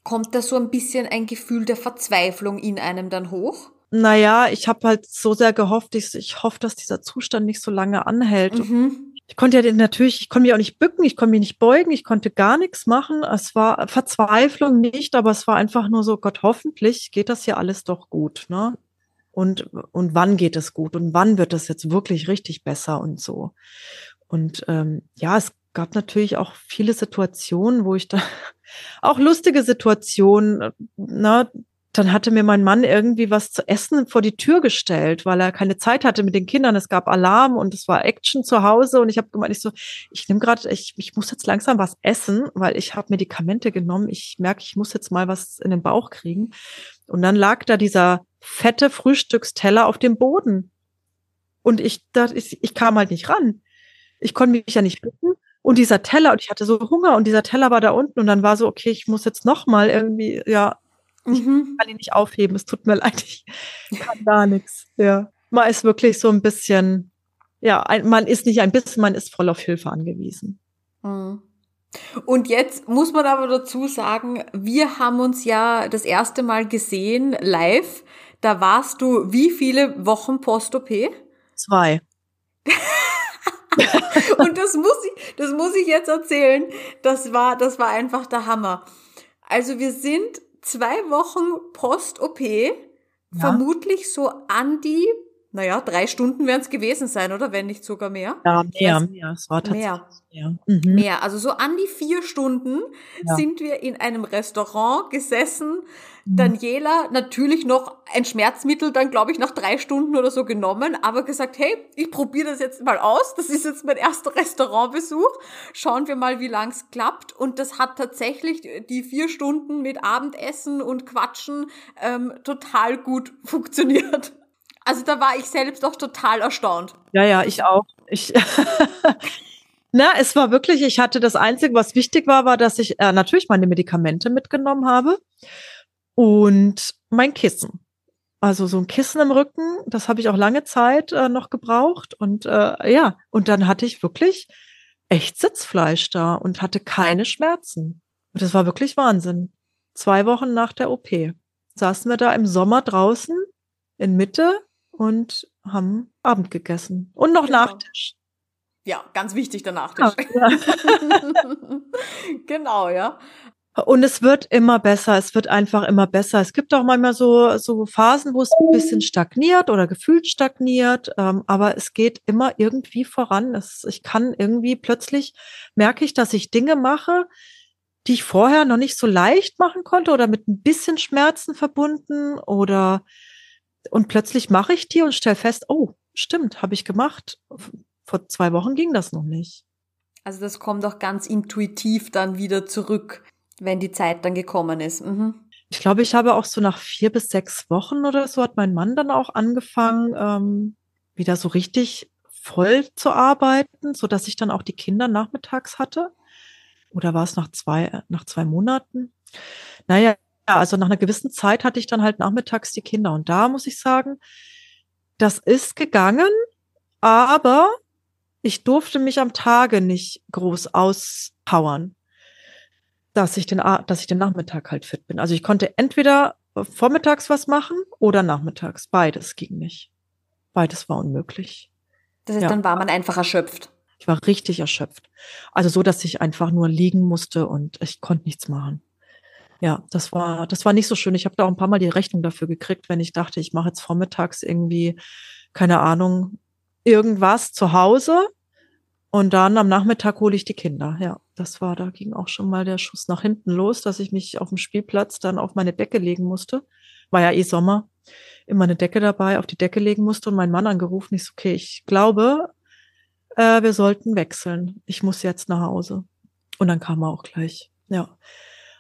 Kommt da so ein bisschen ein Gefühl der Verzweiflung in einem dann hoch? Naja, ich habe halt so sehr gehofft, ich, ich hoffe, dass dieser Zustand nicht so lange anhält. Mhm. ich konnte ja natürlich, ich konnte mich auch nicht bücken, ich konnte mich nicht beugen, ich konnte gar nichts machen. Es war Verzweiflung nicht, aber es war einfach nur so, Gott, hoffentlich geht das ja alles doch gut, ne? Und, und wann geht es gut und wann wird es jetzt wirklich richtig besser und so. Und ähm, ja, es gab natürlich auch viele Situationen, wo ich da auch lustige Situationen, na, ne, dann hatte mir mein Mann irgendwie was zu essen vor die Tür gestellt, weil er keine Zeit hatte mit den Kindern. Es gab Alarm und es war Action zu Hause und ich habe gemeint, ich so, ich nehme gerade, ich, ich muss jetzt langsam was essen, weil ich habe Medikamente genommen. Ich merke, ich muss jetzt mal was in den Bauch kriegen. Und dann lag da dieser fette Frühstücksteller auf dem Boden. Und ich, da, ich, ich kam halt nicht ran. Ich konnte mich ja nicht bitten. Und dieser Teller, und ich hatte so Hunger und dieser Teller war da unten und dann war so, okay, ich muss jetzt noch mal irgendwie, ja, ich mhm. kann ihn nicht aufheben, es tut mir leid, ich kann gar nichts. Ja. Man ist wirklich so ein bisschen, ja, ein, man ist nicht ein bisschen, man ist voll auf Hilfe angewiesen. Mhm. Und jetzt muss man aber dazu sagen, wir haben uns ja das erste Mal gesehen live. Da warst du wie viele Wochen Post-OP? Zwei. und das muss ich, das muss ich jetzt erzählen. Das war, das war einfach der Hammer. Also wir sind zwei Wochen Post-OP, ja. vermutlich so an die, naja, drei Stunden werden es gewesen sein, oder? Wenn nicht sogar mehr. Ja, mehr, mehr. Es war tatsächlich mehr. Mehr. Mhm. mehr. Also so an die vier Stunden ja. sind wir in einem Restaurant gesessen. Daniela natürlich noch ein Schmerzmittel dann, glaube ich, nach drei Stunden oder so genommen, aber gesagt, hey, ich probiere das jetzt mal aus. Das ist jetzt mein erster Restaurantbesuch. Schauen wir mal, wie lang es klappt. Und das hat tatsächlich die vier Stunden mit Abendessen und Quatschen ähm, total gut funktioniert. Also da war ich selbst auch total erstaunt. Ja, ja, ich auch. Ich Na, es war wirklich, ich hatte das Einzige, was wichtig war, war, dass ich äh, natürlich meine Medikamente mitgenommen habe und mein Kissen. Also so ein Kissen im Rücken, das habe ich auch lange Zeit äh, noch gebraucht. Und äh, ja, und dann hatte ich wirklich echt Sitzfleisch da und hatte keine Schmerzen. Und das war wirklich Wahnsinn. Zwei Wochen nach der OP saßen wir da im Sommer draußen in Mitte und haben Abend gegessen. Und noch genau. Nachtisch. Ja, ganz wichtig der Nachtisch. Ja, genau, ja. Und es wird immer besser, es wird einfach immer besser. Es gibt auch manchmal so, so Phasen, wo es ein bisschen stagniert oder gefühlt stagniert, ähm, aber es geht immer irgendwie voran. Es, ich kann irgendwie plötzlich merke ich, dass ich Dinge mache, die ich vorher noch nicht so leicht machen konnte oder mit ein bisschen Schmerzen verbunden oder und plötzlich mache ich die und stelle fest, oh, stimmt, habe ich gemacht. Vor zwei Wochen ging das noch nicht. Also das kommt auch ganz intuitiv dann wieder zurück wenn die Zeit dann gekommen ist. Mhm. Ich glaube, ich habe auch so nach vier bis sechs Wochen oder so hat mein Mann dann auch angefangen, ähm, wieder so richtig voll zu arbeiten, so dass ich dann auch die Kinder nachmittags hatte. Oder war es nach zwei, nach zwei Monaten? Naja, also nach einer gewissen Zeit hatte ich dann halt nachmittags die Kinder. Und da muss ich sagen, das ist gegangen, aber ich durfte mich am Tage nicht groß auspowern dass ich den, dass ich den Nachmittag halt fit bin. Also ich konnte entweder vormittags was machen oder nachmittags. Beides ging nicht. Beides war unmöglich. Das heißt, ja. dann war man einfach erschöpft. Ich war richtig erschöpft. Also so, dass ich einfach nur liegen musste und ich konnte nichts machen. Ja, das war, das war nicht so schön. Ich habe da auch ein paar Mal die Rechnung dafür gekriegt, wenn ich dachte, ich mache jetzt vormittags irgendwie, keine Ahnung, irgendwas zu Hause und dann am Nachmittag hole ich die Kinder. Ja, das war, da ging auch schon mal der Schuss nach hinten los, dass ich mich auf dem Spielplatz dann auf meine Decke legen musste. War ja eh Sommer. Immer eine Decke dabei, auf die Decke legen musste und mein Mann angerufen. Ich so, okay, ich glaube, äh, wir sollten wechseln. Ich muss jetzt nach Hause. Und dann kam er auch gleich. Ja.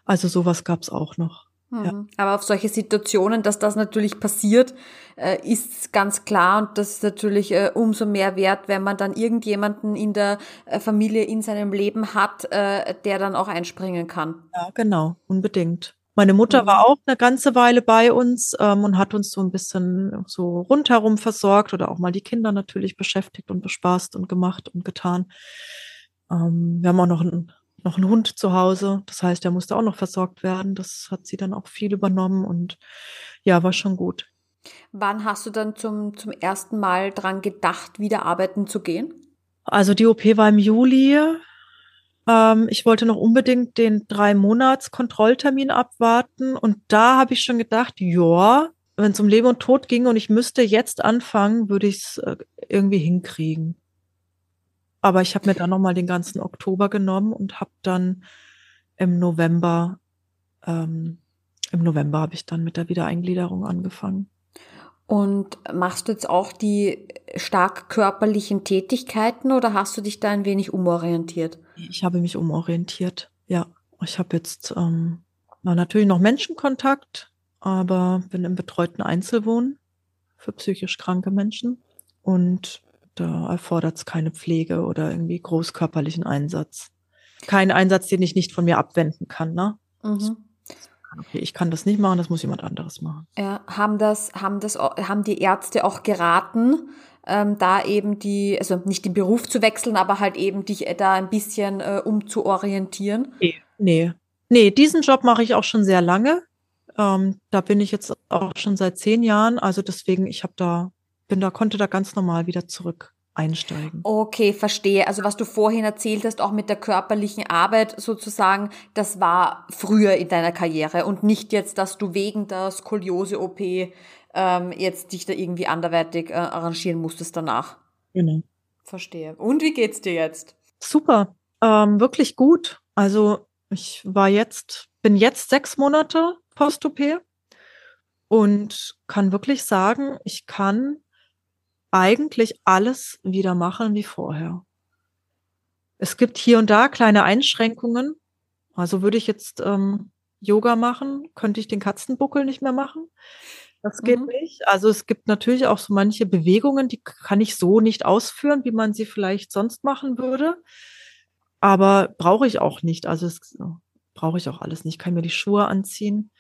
Also sowas gab's auch noch. Ja. Mhm. Aber auf solche Situationen, dass das natürlich passiert, äh, ist ganz klar und das ist natürlich äh, umso mehr wert, wenn man dann irgendjemanden in der äh, Familie in seinem Leben hat, der dann auch einspringen kann. Ja, genau, unbedingt. Meine Mutter mhm. war auch eine ganze Weile bei uns ähm, und hat uns so ein bisschen so rundherum versorgt oder auch mal die Kinder natürlich beschäftigt und bespaßt und gemacht und getan. Ähm, wir haben auch noch einen noch einen Hund zu Hause. Das heißt, er musste auch noch versorgt werden. Das hat sie dann auch viel übernommen und ja, war schon gut. Wann hast du dann zum, zum ersten Mal dran gedacht, wieder arbeiten zu gehen? Also die OP war im Juli. Ähm, ich wollte noch unbedingt den drei Monats Kontrolltermin abwarten und da habe ich schon gedacht, ja, wenn es um Leben und Tod ging und ich müsste jetzt anfangen, würde ich es äh, irgendwie hinkriegen. Aber ich habe mir dann noch mal den ganzen Oktober genommen und habe dann im November ähm, im November habe ich dann mit der Wiedereingliederung angefangen. Und machst du jetzt auch die stark körperlichen Tätigkeiten oder hast du dich da ein wenig umorientiert? Ich habe mich umorientiert, ja. Ich habe jetzt ähm, natürlich noch Menschenkontakt, aber bin im betreuten Einzelwohnen für psychisch kranke Menschen. Und da erfordert es keine Pflege oder irgendwie großkörperlichen Einsatz. Kein Einsatz, den ich nicht von mir abwenden kann, ne? Mhm okay, ich kann das nicht machen, das muss jemand anderes machen. Ja, haben das, haben das, haben die Ärzte auch geraten, ähm, da eben die, also nicht den Beruf zu wechseln, aber halt eben dich da ein bisschen äh, umzuorientieren? Nee, nee. Nee, diesen Job mache ich auch schon sehr lange. Ähm, da bin ich jetzt auch schon seit zehn Jahren. Also deswegen, ich habe da, bin da, konnte da ganz normal wieder zurück einsteigen. Okay, verstehe. Also was du vorhin erzählt hast, auch mit der körperlichen Arbeit sozusagen, das war früher in deiner Karriere und nicht jetzt, dass du wegen der Skoliose-OP ähm, jetzt dich da irgendwie anderweitig äh, arrangieren musstest danach. Genau. Verstehe. Und wie geht's dir jetzt? Super, ähm, wirklich gut. Also ich war jetzt, bin jetzt sechs Monate Post-OP und kann wirklich sagen, ich kann eigentlich alles wieder machen wie vorher. Es gibt hier und da kleine Einschränkungen. Also würde ich jetzt ähm, Yoga machen, könnte ich den Katzenbuckel nicht mehr machen. Das geht mhm. nicht. Also es gibt natürlich auch so manche Bewegungen, die kann ich so nicht ausführen, wie man sie vielleicht sonst machen würde. Aber brauche ich auch nicht. Also es brauche ich auch alles nicht. Ich kann mir die Schuhe anziehen.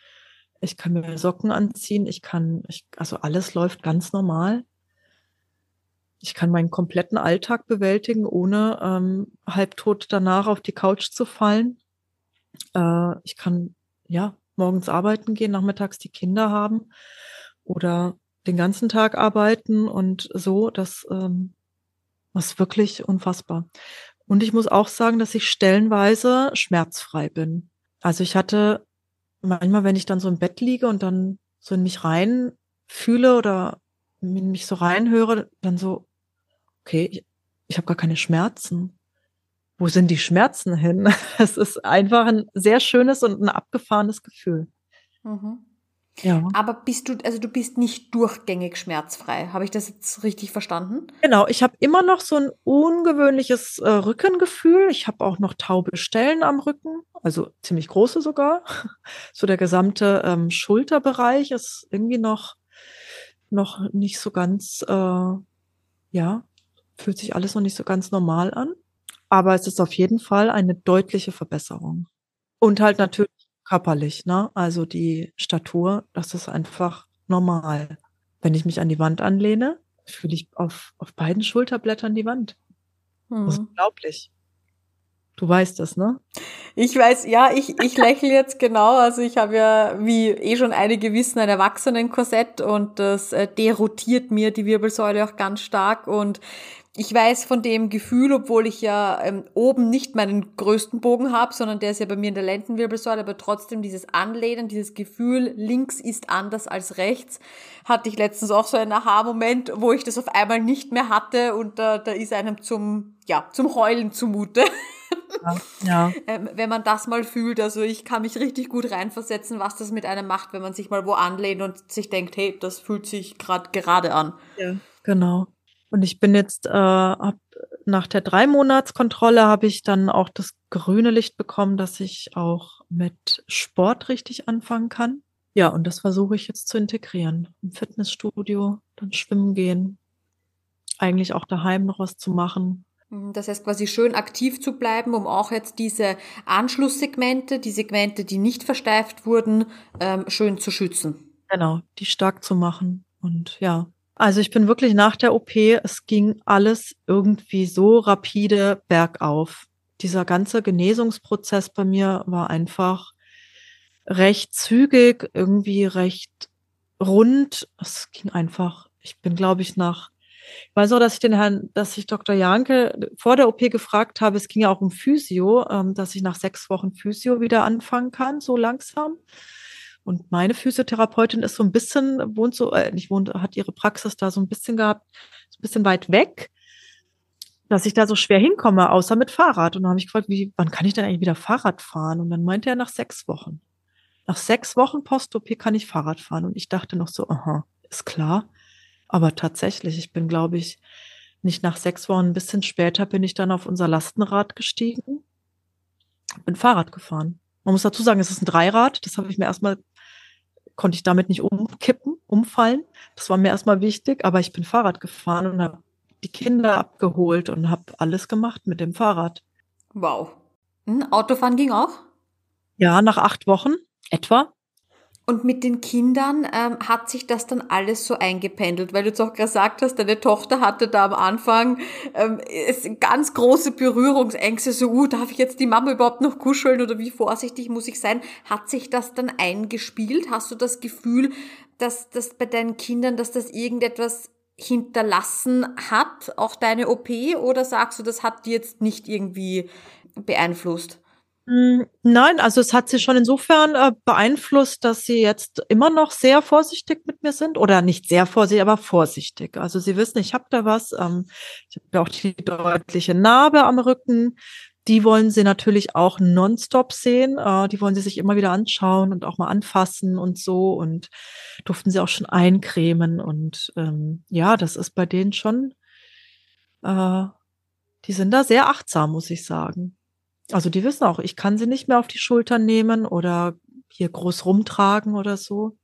Ich kann mir Socken anziehen. Ich kann, ich, also alles läuft ganz normal ich kann meinen kompletten Alltag bewältigen, ohne ähm, halbtot danach auf die Couch zu fallen. Äh, ich kann ja morgens arbeiten gehen, nachmittags die Kinder haben oder den ganzen Tag arbeiten und so. Das ähm, ist wirklich unfassbar. Und ich muss auch sagen, dass ich stellenweise schmerzfrei bin. Also ich hatte manchmal, wenn ich dann so im Bett liege und dann so in mich rein fühle oder mich so reinhöre, dann so, okay, ich, ich habe gar keine Schmerzen. Wo sind die Schmerzen hin? Es ist einfach ein sehr schönes und ein abgefahrenes Gefühl. Mhm. Ja. Aber bist du, also du bist nicht durchgängig schmerzfrei. Habe ich das jetzt richtig verstanden? Genau, ich habe immer noch so ein ungewöhnliches äh, Rückengefühl. Ich habe auch noch taube Stellen am Rücken, also ziemlich große sogar. So der gesamte ähm, Schulterbereich ist irgendwie noch, noch nicht so ganz, äh, ja, fühlt sich alles noch nicht so ganz normal an. Aber es ist auf jeden Fall eine deutliche Verbesserung. Und halt natürlich körperlich, ne? Also die Statur, das ist einfach normal. Wenn ich mich an die Wand anlehne, fühle ich auf, auf beiden Schulterblättern die Wand. Hm. Das ist unglaublich. Du weißt das, ne? Ich weiß, ja, ich, ich lächle jetzt genau. Also ich habe ja, wie eh schon einige wissen, ein Erwachsenenkorsett und das äh, derotiert mir die Wirbelsäule auch ganz stark. Und ich weiß von dem Gefühl, obwohl ich ja ähm, oben nicht meinen größten Bogen habe, sondern der ist ja bei mir in der Lendenwirbelsäule, aber trotzdem dieses Anlehnen, dieses Gefühl, links ist anders als rechts, hatte ich letztens auch so einen Aha-Moment, wo ich das auf einmal nicht mehr hatte und äh, da ist einem zum, ja, zum Heulen zumute. Ja. ähm, wenn man das mal fühlt, also ich kann mich richtig gut reinversetzen, was das mit einem macht, wenn man sich mal wo anlehnt und sich denkt, hey, das fühlt sich gerade gerade an. Ja, genau. Und ich bin jetzt äh, hab, nach der drei Monatskontrolle habe ich dann auch das grüne Licht bekommen, dass ich auch mit Sport richtig anfangen kann. Ja, und das versuche ich jetzt zu integrieren. Im Fitnessstudio, dann schwimmen gehen, eigentlich auch daheim noch was zu machen. Mhm, das heißt quasi schön aktiv zu bleiben, um auch jetzt diese Anschlusssegmente, die Segmente, die nicht versteift wurden, ähm, schön zu schützen. Genau, die stark zu machen. Und ja, also ich bin wirklich nach der OP, es ging alles irgendwie so rapide bergauf. Dieser ganze Genesungsprozess bei mir war einfach recht zügig, irgendwie recht rund. Es ging einfach, ich bin, glaube ich, nach Ich weiß auch, dass ich den Herrn, dass ich Dr. Janke vor der OP gefragt habe, es ging ja auch um Physio, ähm, dass ich nach sechs Wochen Physio wieder anfangen kann, so langsam. Und meine Physiotherapeutin ist so ein bisschen, wohnt so, äh, nicht wohnt, hat ihre Praxis da so ein bisschen gehabt, so ein bisschen weit weg, dass ich da so schwer hinkomme, außer mit Fahrrad. Und dann habe ich gefragt, wie, wann kann ich denn eigentlich wieder Fahrrad fahren? Und dann meinte er nach sechs Wochen. Nach sechs Wochen Post-OP kann ich Fahrrad fahren. Und ich dachte noch so, aha, ist klar. Aber tatsächlich, ich bin, glaube ich, nicht nach sechs Wochen, ein bisschen später bin ich dann auf unser Lastenrad gestiegen, bin Fahrrad gefahren. Man muss dazu sagen, es ist ein Dreirad. Das habe ich mir erstmal, konnte ich damit nicht umkippen, umfallen. Das war mir erstmal wichtig, aber ich bin Fahrrad gefahren und habe die Kinder abgeholt und habe alles gemacht mit dem Fahrrad. Wow. Hm, Autofahren ging auch? Ja, nach acht Wochen etwa. Und mit den Kindern ähm, hat sich das dann alles so eingependelt, weil du jetzt auch gesagt hast, deine Tochter hatte da am Anfang ähm, ganz große Berührungsängste, so, uh, darf ich jetzt die Mama überhaupt noch kuscheln oder wie vorsichtig muss ich sein? Hat sich das dann eingespielt? Hast du das Gefühl, dass das bei deinen Kindern, dass das irgendetwas hinterlassen hat, auch deine OP, oder sagst du, das hat die jetzt nicht irgendwie beeinflusst? Hm, nein, also es hat sie schon insofern äh, beeinflusst, dass sie jetzt immer noch sehr vorsichtig mit mir sind oder nicht sehr vorsichtig, aber vorsichtig. Also sie wissen, ich habe da was. Ähm, ich habe auch die deutliche Narbe am Rücken. Die wollen sie natürlich auch nonstop sehen. Äh, die wollen sie sich immer wieder anschauen und auch mal anfassen und so und durften sie auch schon eincremen. Und ähm, ja, das ist bei denen schon, äh, die sind da sehr achtsam, muss ich sagen. Also die wissen auch, ich kann sie nicht mehr auf die Schultern nehmen oder hier groß rumtragen oder so.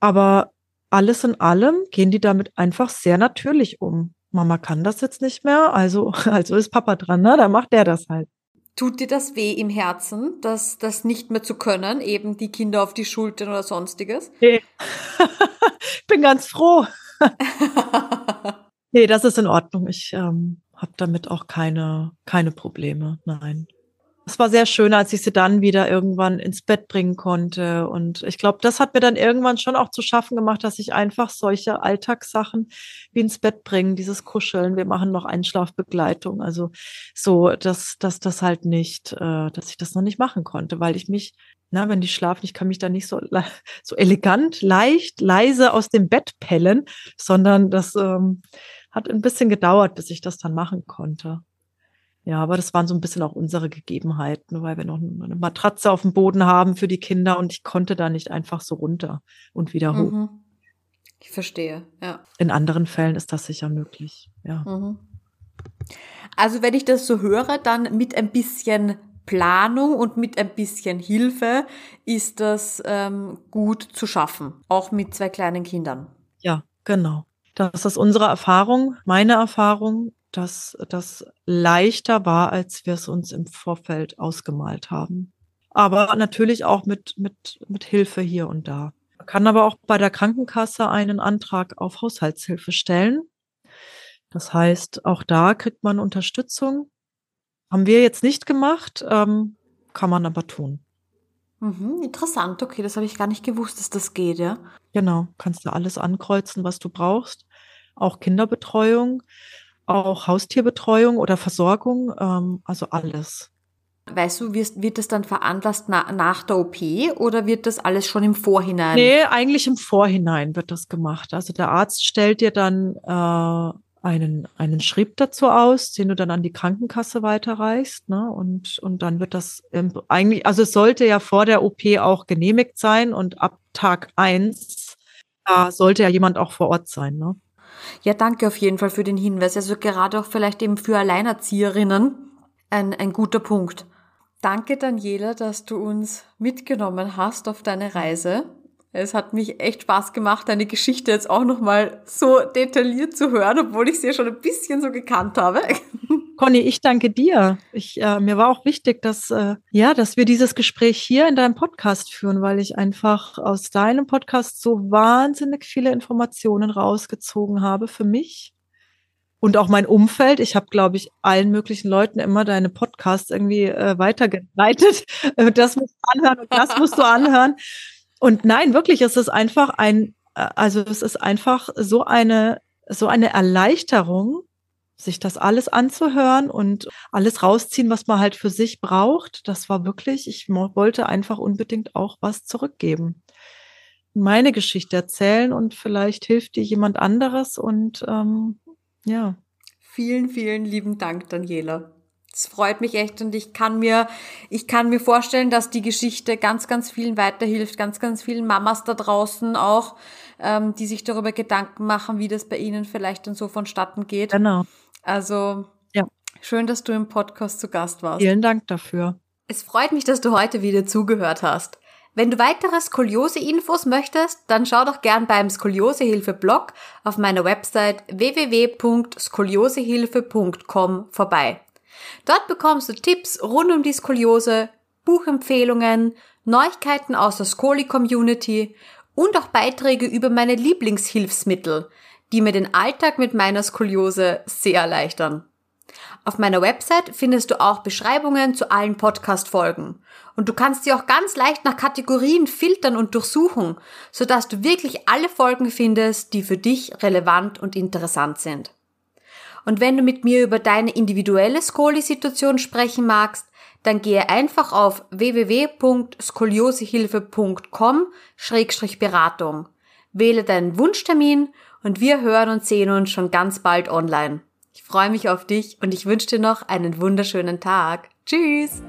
Aber alles in allem gehen die damit einfach sehr natürlich um. Mama kann das jetzt nicht mehr, also, also ist Papa dran, ne? Dann macht der das halt. Tut dir das weh im Herzen, das, das nicht mehr zu können, eben die Kinder auf die Schultern oder sonstiges? Nee. ich bin ganz froh. nee, das ist in Ordnung. Ich ähm, habe damit auch keine, keine Probleme. Nein. Es war sehr schön, als ich sie dann wieder irgendwann ins Bett bringen konnte. Und ich glaube, das hat mir dann irgendwann schon auch zu schaffen gemacht, dass ich einfach solche Alltagssachen wie ins Bett bringen, dieses Kuscheln, wir machen noch Einschlafbegleitung. Also so, dass, dass das halt nicht, äh, dass ich das noch nicht machen konnte, weil ich mich, na, wenn die schlafen, ich kann mich da nicht so, so elegant, leicht, leise aus dem Bett pellen, sondern das, ähm, hat ein bisschen gedauert, bis ich das dann machen konnte. Ja, aber das waren so ein bisschen auch unsere Gegebenheiten, weil wir noch eine Matratze auf dem Boden haben für die Kinder und ich konnte da nicht einfach so runter und wieder hoch. Mhm. Ich verstehe, ja. In anderen Fällen ist das sicher möglich, ja. Mhm. Also wenn ich das so höre, dann mit ein bisschen Planung und mit ein bisschen Hilfe ist das ähm, gut zu schaffen, auch mit zwei kleinen Kindern. Ja, genau. Das ist unsere Erfahrung, meine Erfahrung, dass das leichter war, als wir es uns im Vorfeld ausgemalt haben. Aber natürlich auch mit, mit, mit Hilfe hier und da. Man kann aber auch bei der Krankenkasse einen Antrag auf Haushaltshilfe stellen. Das heißt, auch da kriegt man Unterstützung. Haben wir jetzt nicht gemacht, ähm, kann man aber tun. Mhm, interessant, okay, das habe ich gar nicht gewusst, dass das geht, ja. Genau, kannst du alles ankreuzen, was du brauchst. Auch Kinderbetreuung, auch Haustierbetreuung oder Versorgung, ähm, also alles. Weißt du, wird, wird das dann veranlasst na, nach der OP oder wird das alles schon im Vorhinein? Nee, eigentlich im Vorhinein wird das gemacht. Also der Arzt stellt dir dann äh, einen, einen Schrieb dazu aus, den du dann an die Krankenkasse weiterreichst. Ne? Und, und dann wird das eigentlich, also es sollte ja vor der OP auch genehmigt sein und ab Tag eins äh, sollte ja jemand auch vor Ort sein. Ne? Ja, danke auf jeden Fall für den Hinweis. Also gerade auch vielleicht eben für Alleinerzieherinnen ein, ein guter Punkt. Danke, Daniela, dass du uns mitgenommen hast auf deine Reise. Es hat mich echt Spaß gemacht, deine Geschichte jetzt auch nochmal so detailliert zu hören, obwohl ich sie ja schon ein bisschen so gekannt habe. Conny, ich danke dir. Ich, äh, mir war auch wichtig, dass, äh, ja, dass wir dieses Gespräch hier in deinem Podcast führen, weil ich einfach aus deinem Podcast so wahnsinnig viele Informationen rausgezogen habe für mich und auch mein Umfeld. Ich habe, glaube ich, allen möglichen Leuten immer deine Podcasts irgendwie äh, weitergeleitet. Das musst du anhören und das musst du anhören. Und nein, wirklich, es ist einfach ein, äh, also es ist einfach so eine so eine Erleichterung, sich das alles anzuhören und alles rausziehen, was man halt für sich braucht. Das war wirklich, ich wollte einfach unbedingt auch was zurückgeben. Meine Geschichte erzählen und vielleicht hilft dir jemand anderes und ähm, ja. Vielen, vielen lieben Dank, Daniela. Es freut mich echt und ich kann mir, ich kann mir vorstellen, dass die Geschichte ganz, ganz vielen weiterhilft, ganz, ganz vielen Mamas da draußen auch, ähm, die sich darüber Gedanken machen, wie das bei ihnen vielleicht dann so vonstatten geht. Genau. Also ja. schön, dass du im Podcast zu Gast warst. Vielen Dank dafür. Es freut mich, dass du heute wieder zugehört hast. Wenn du weitere Skoliose-Infos möchtest, dann schau doch gern beim Skoliosehilfe-Blog auf meiner Website www.skoliosehilfe.com vorbei. Dort bekommst du Tipps rund um die Skoliose, Buchempfehlungen, Neuigkeiten aus der Skoli-Community und auch Beiträge über meine Lieblingshilfsmittel, die mir den Alltag mit meiner Skoliose sehr erleichtern. Auf meiner Website findest du auch Beschreibungen zu allen Podcast-Folgen. Und du kannst sie auch ganz leicht nach Kategorien filtern und durchsuchen, sodass du wirklich alle Folgen findest, die für dich relevant und interessant sind. Und wenn du mit mir über deine individuelle Skoli-Situation sprechen magst, dann gehe einfach auf www.skoliosehilfe.com-beratung. Wähle deinen Wunschtermin und wir hören und sehen uns schon ganz bald online. Ich freue mich auf dich und ich wünsche dir noch einen wunderschönen Tag. Tschüss!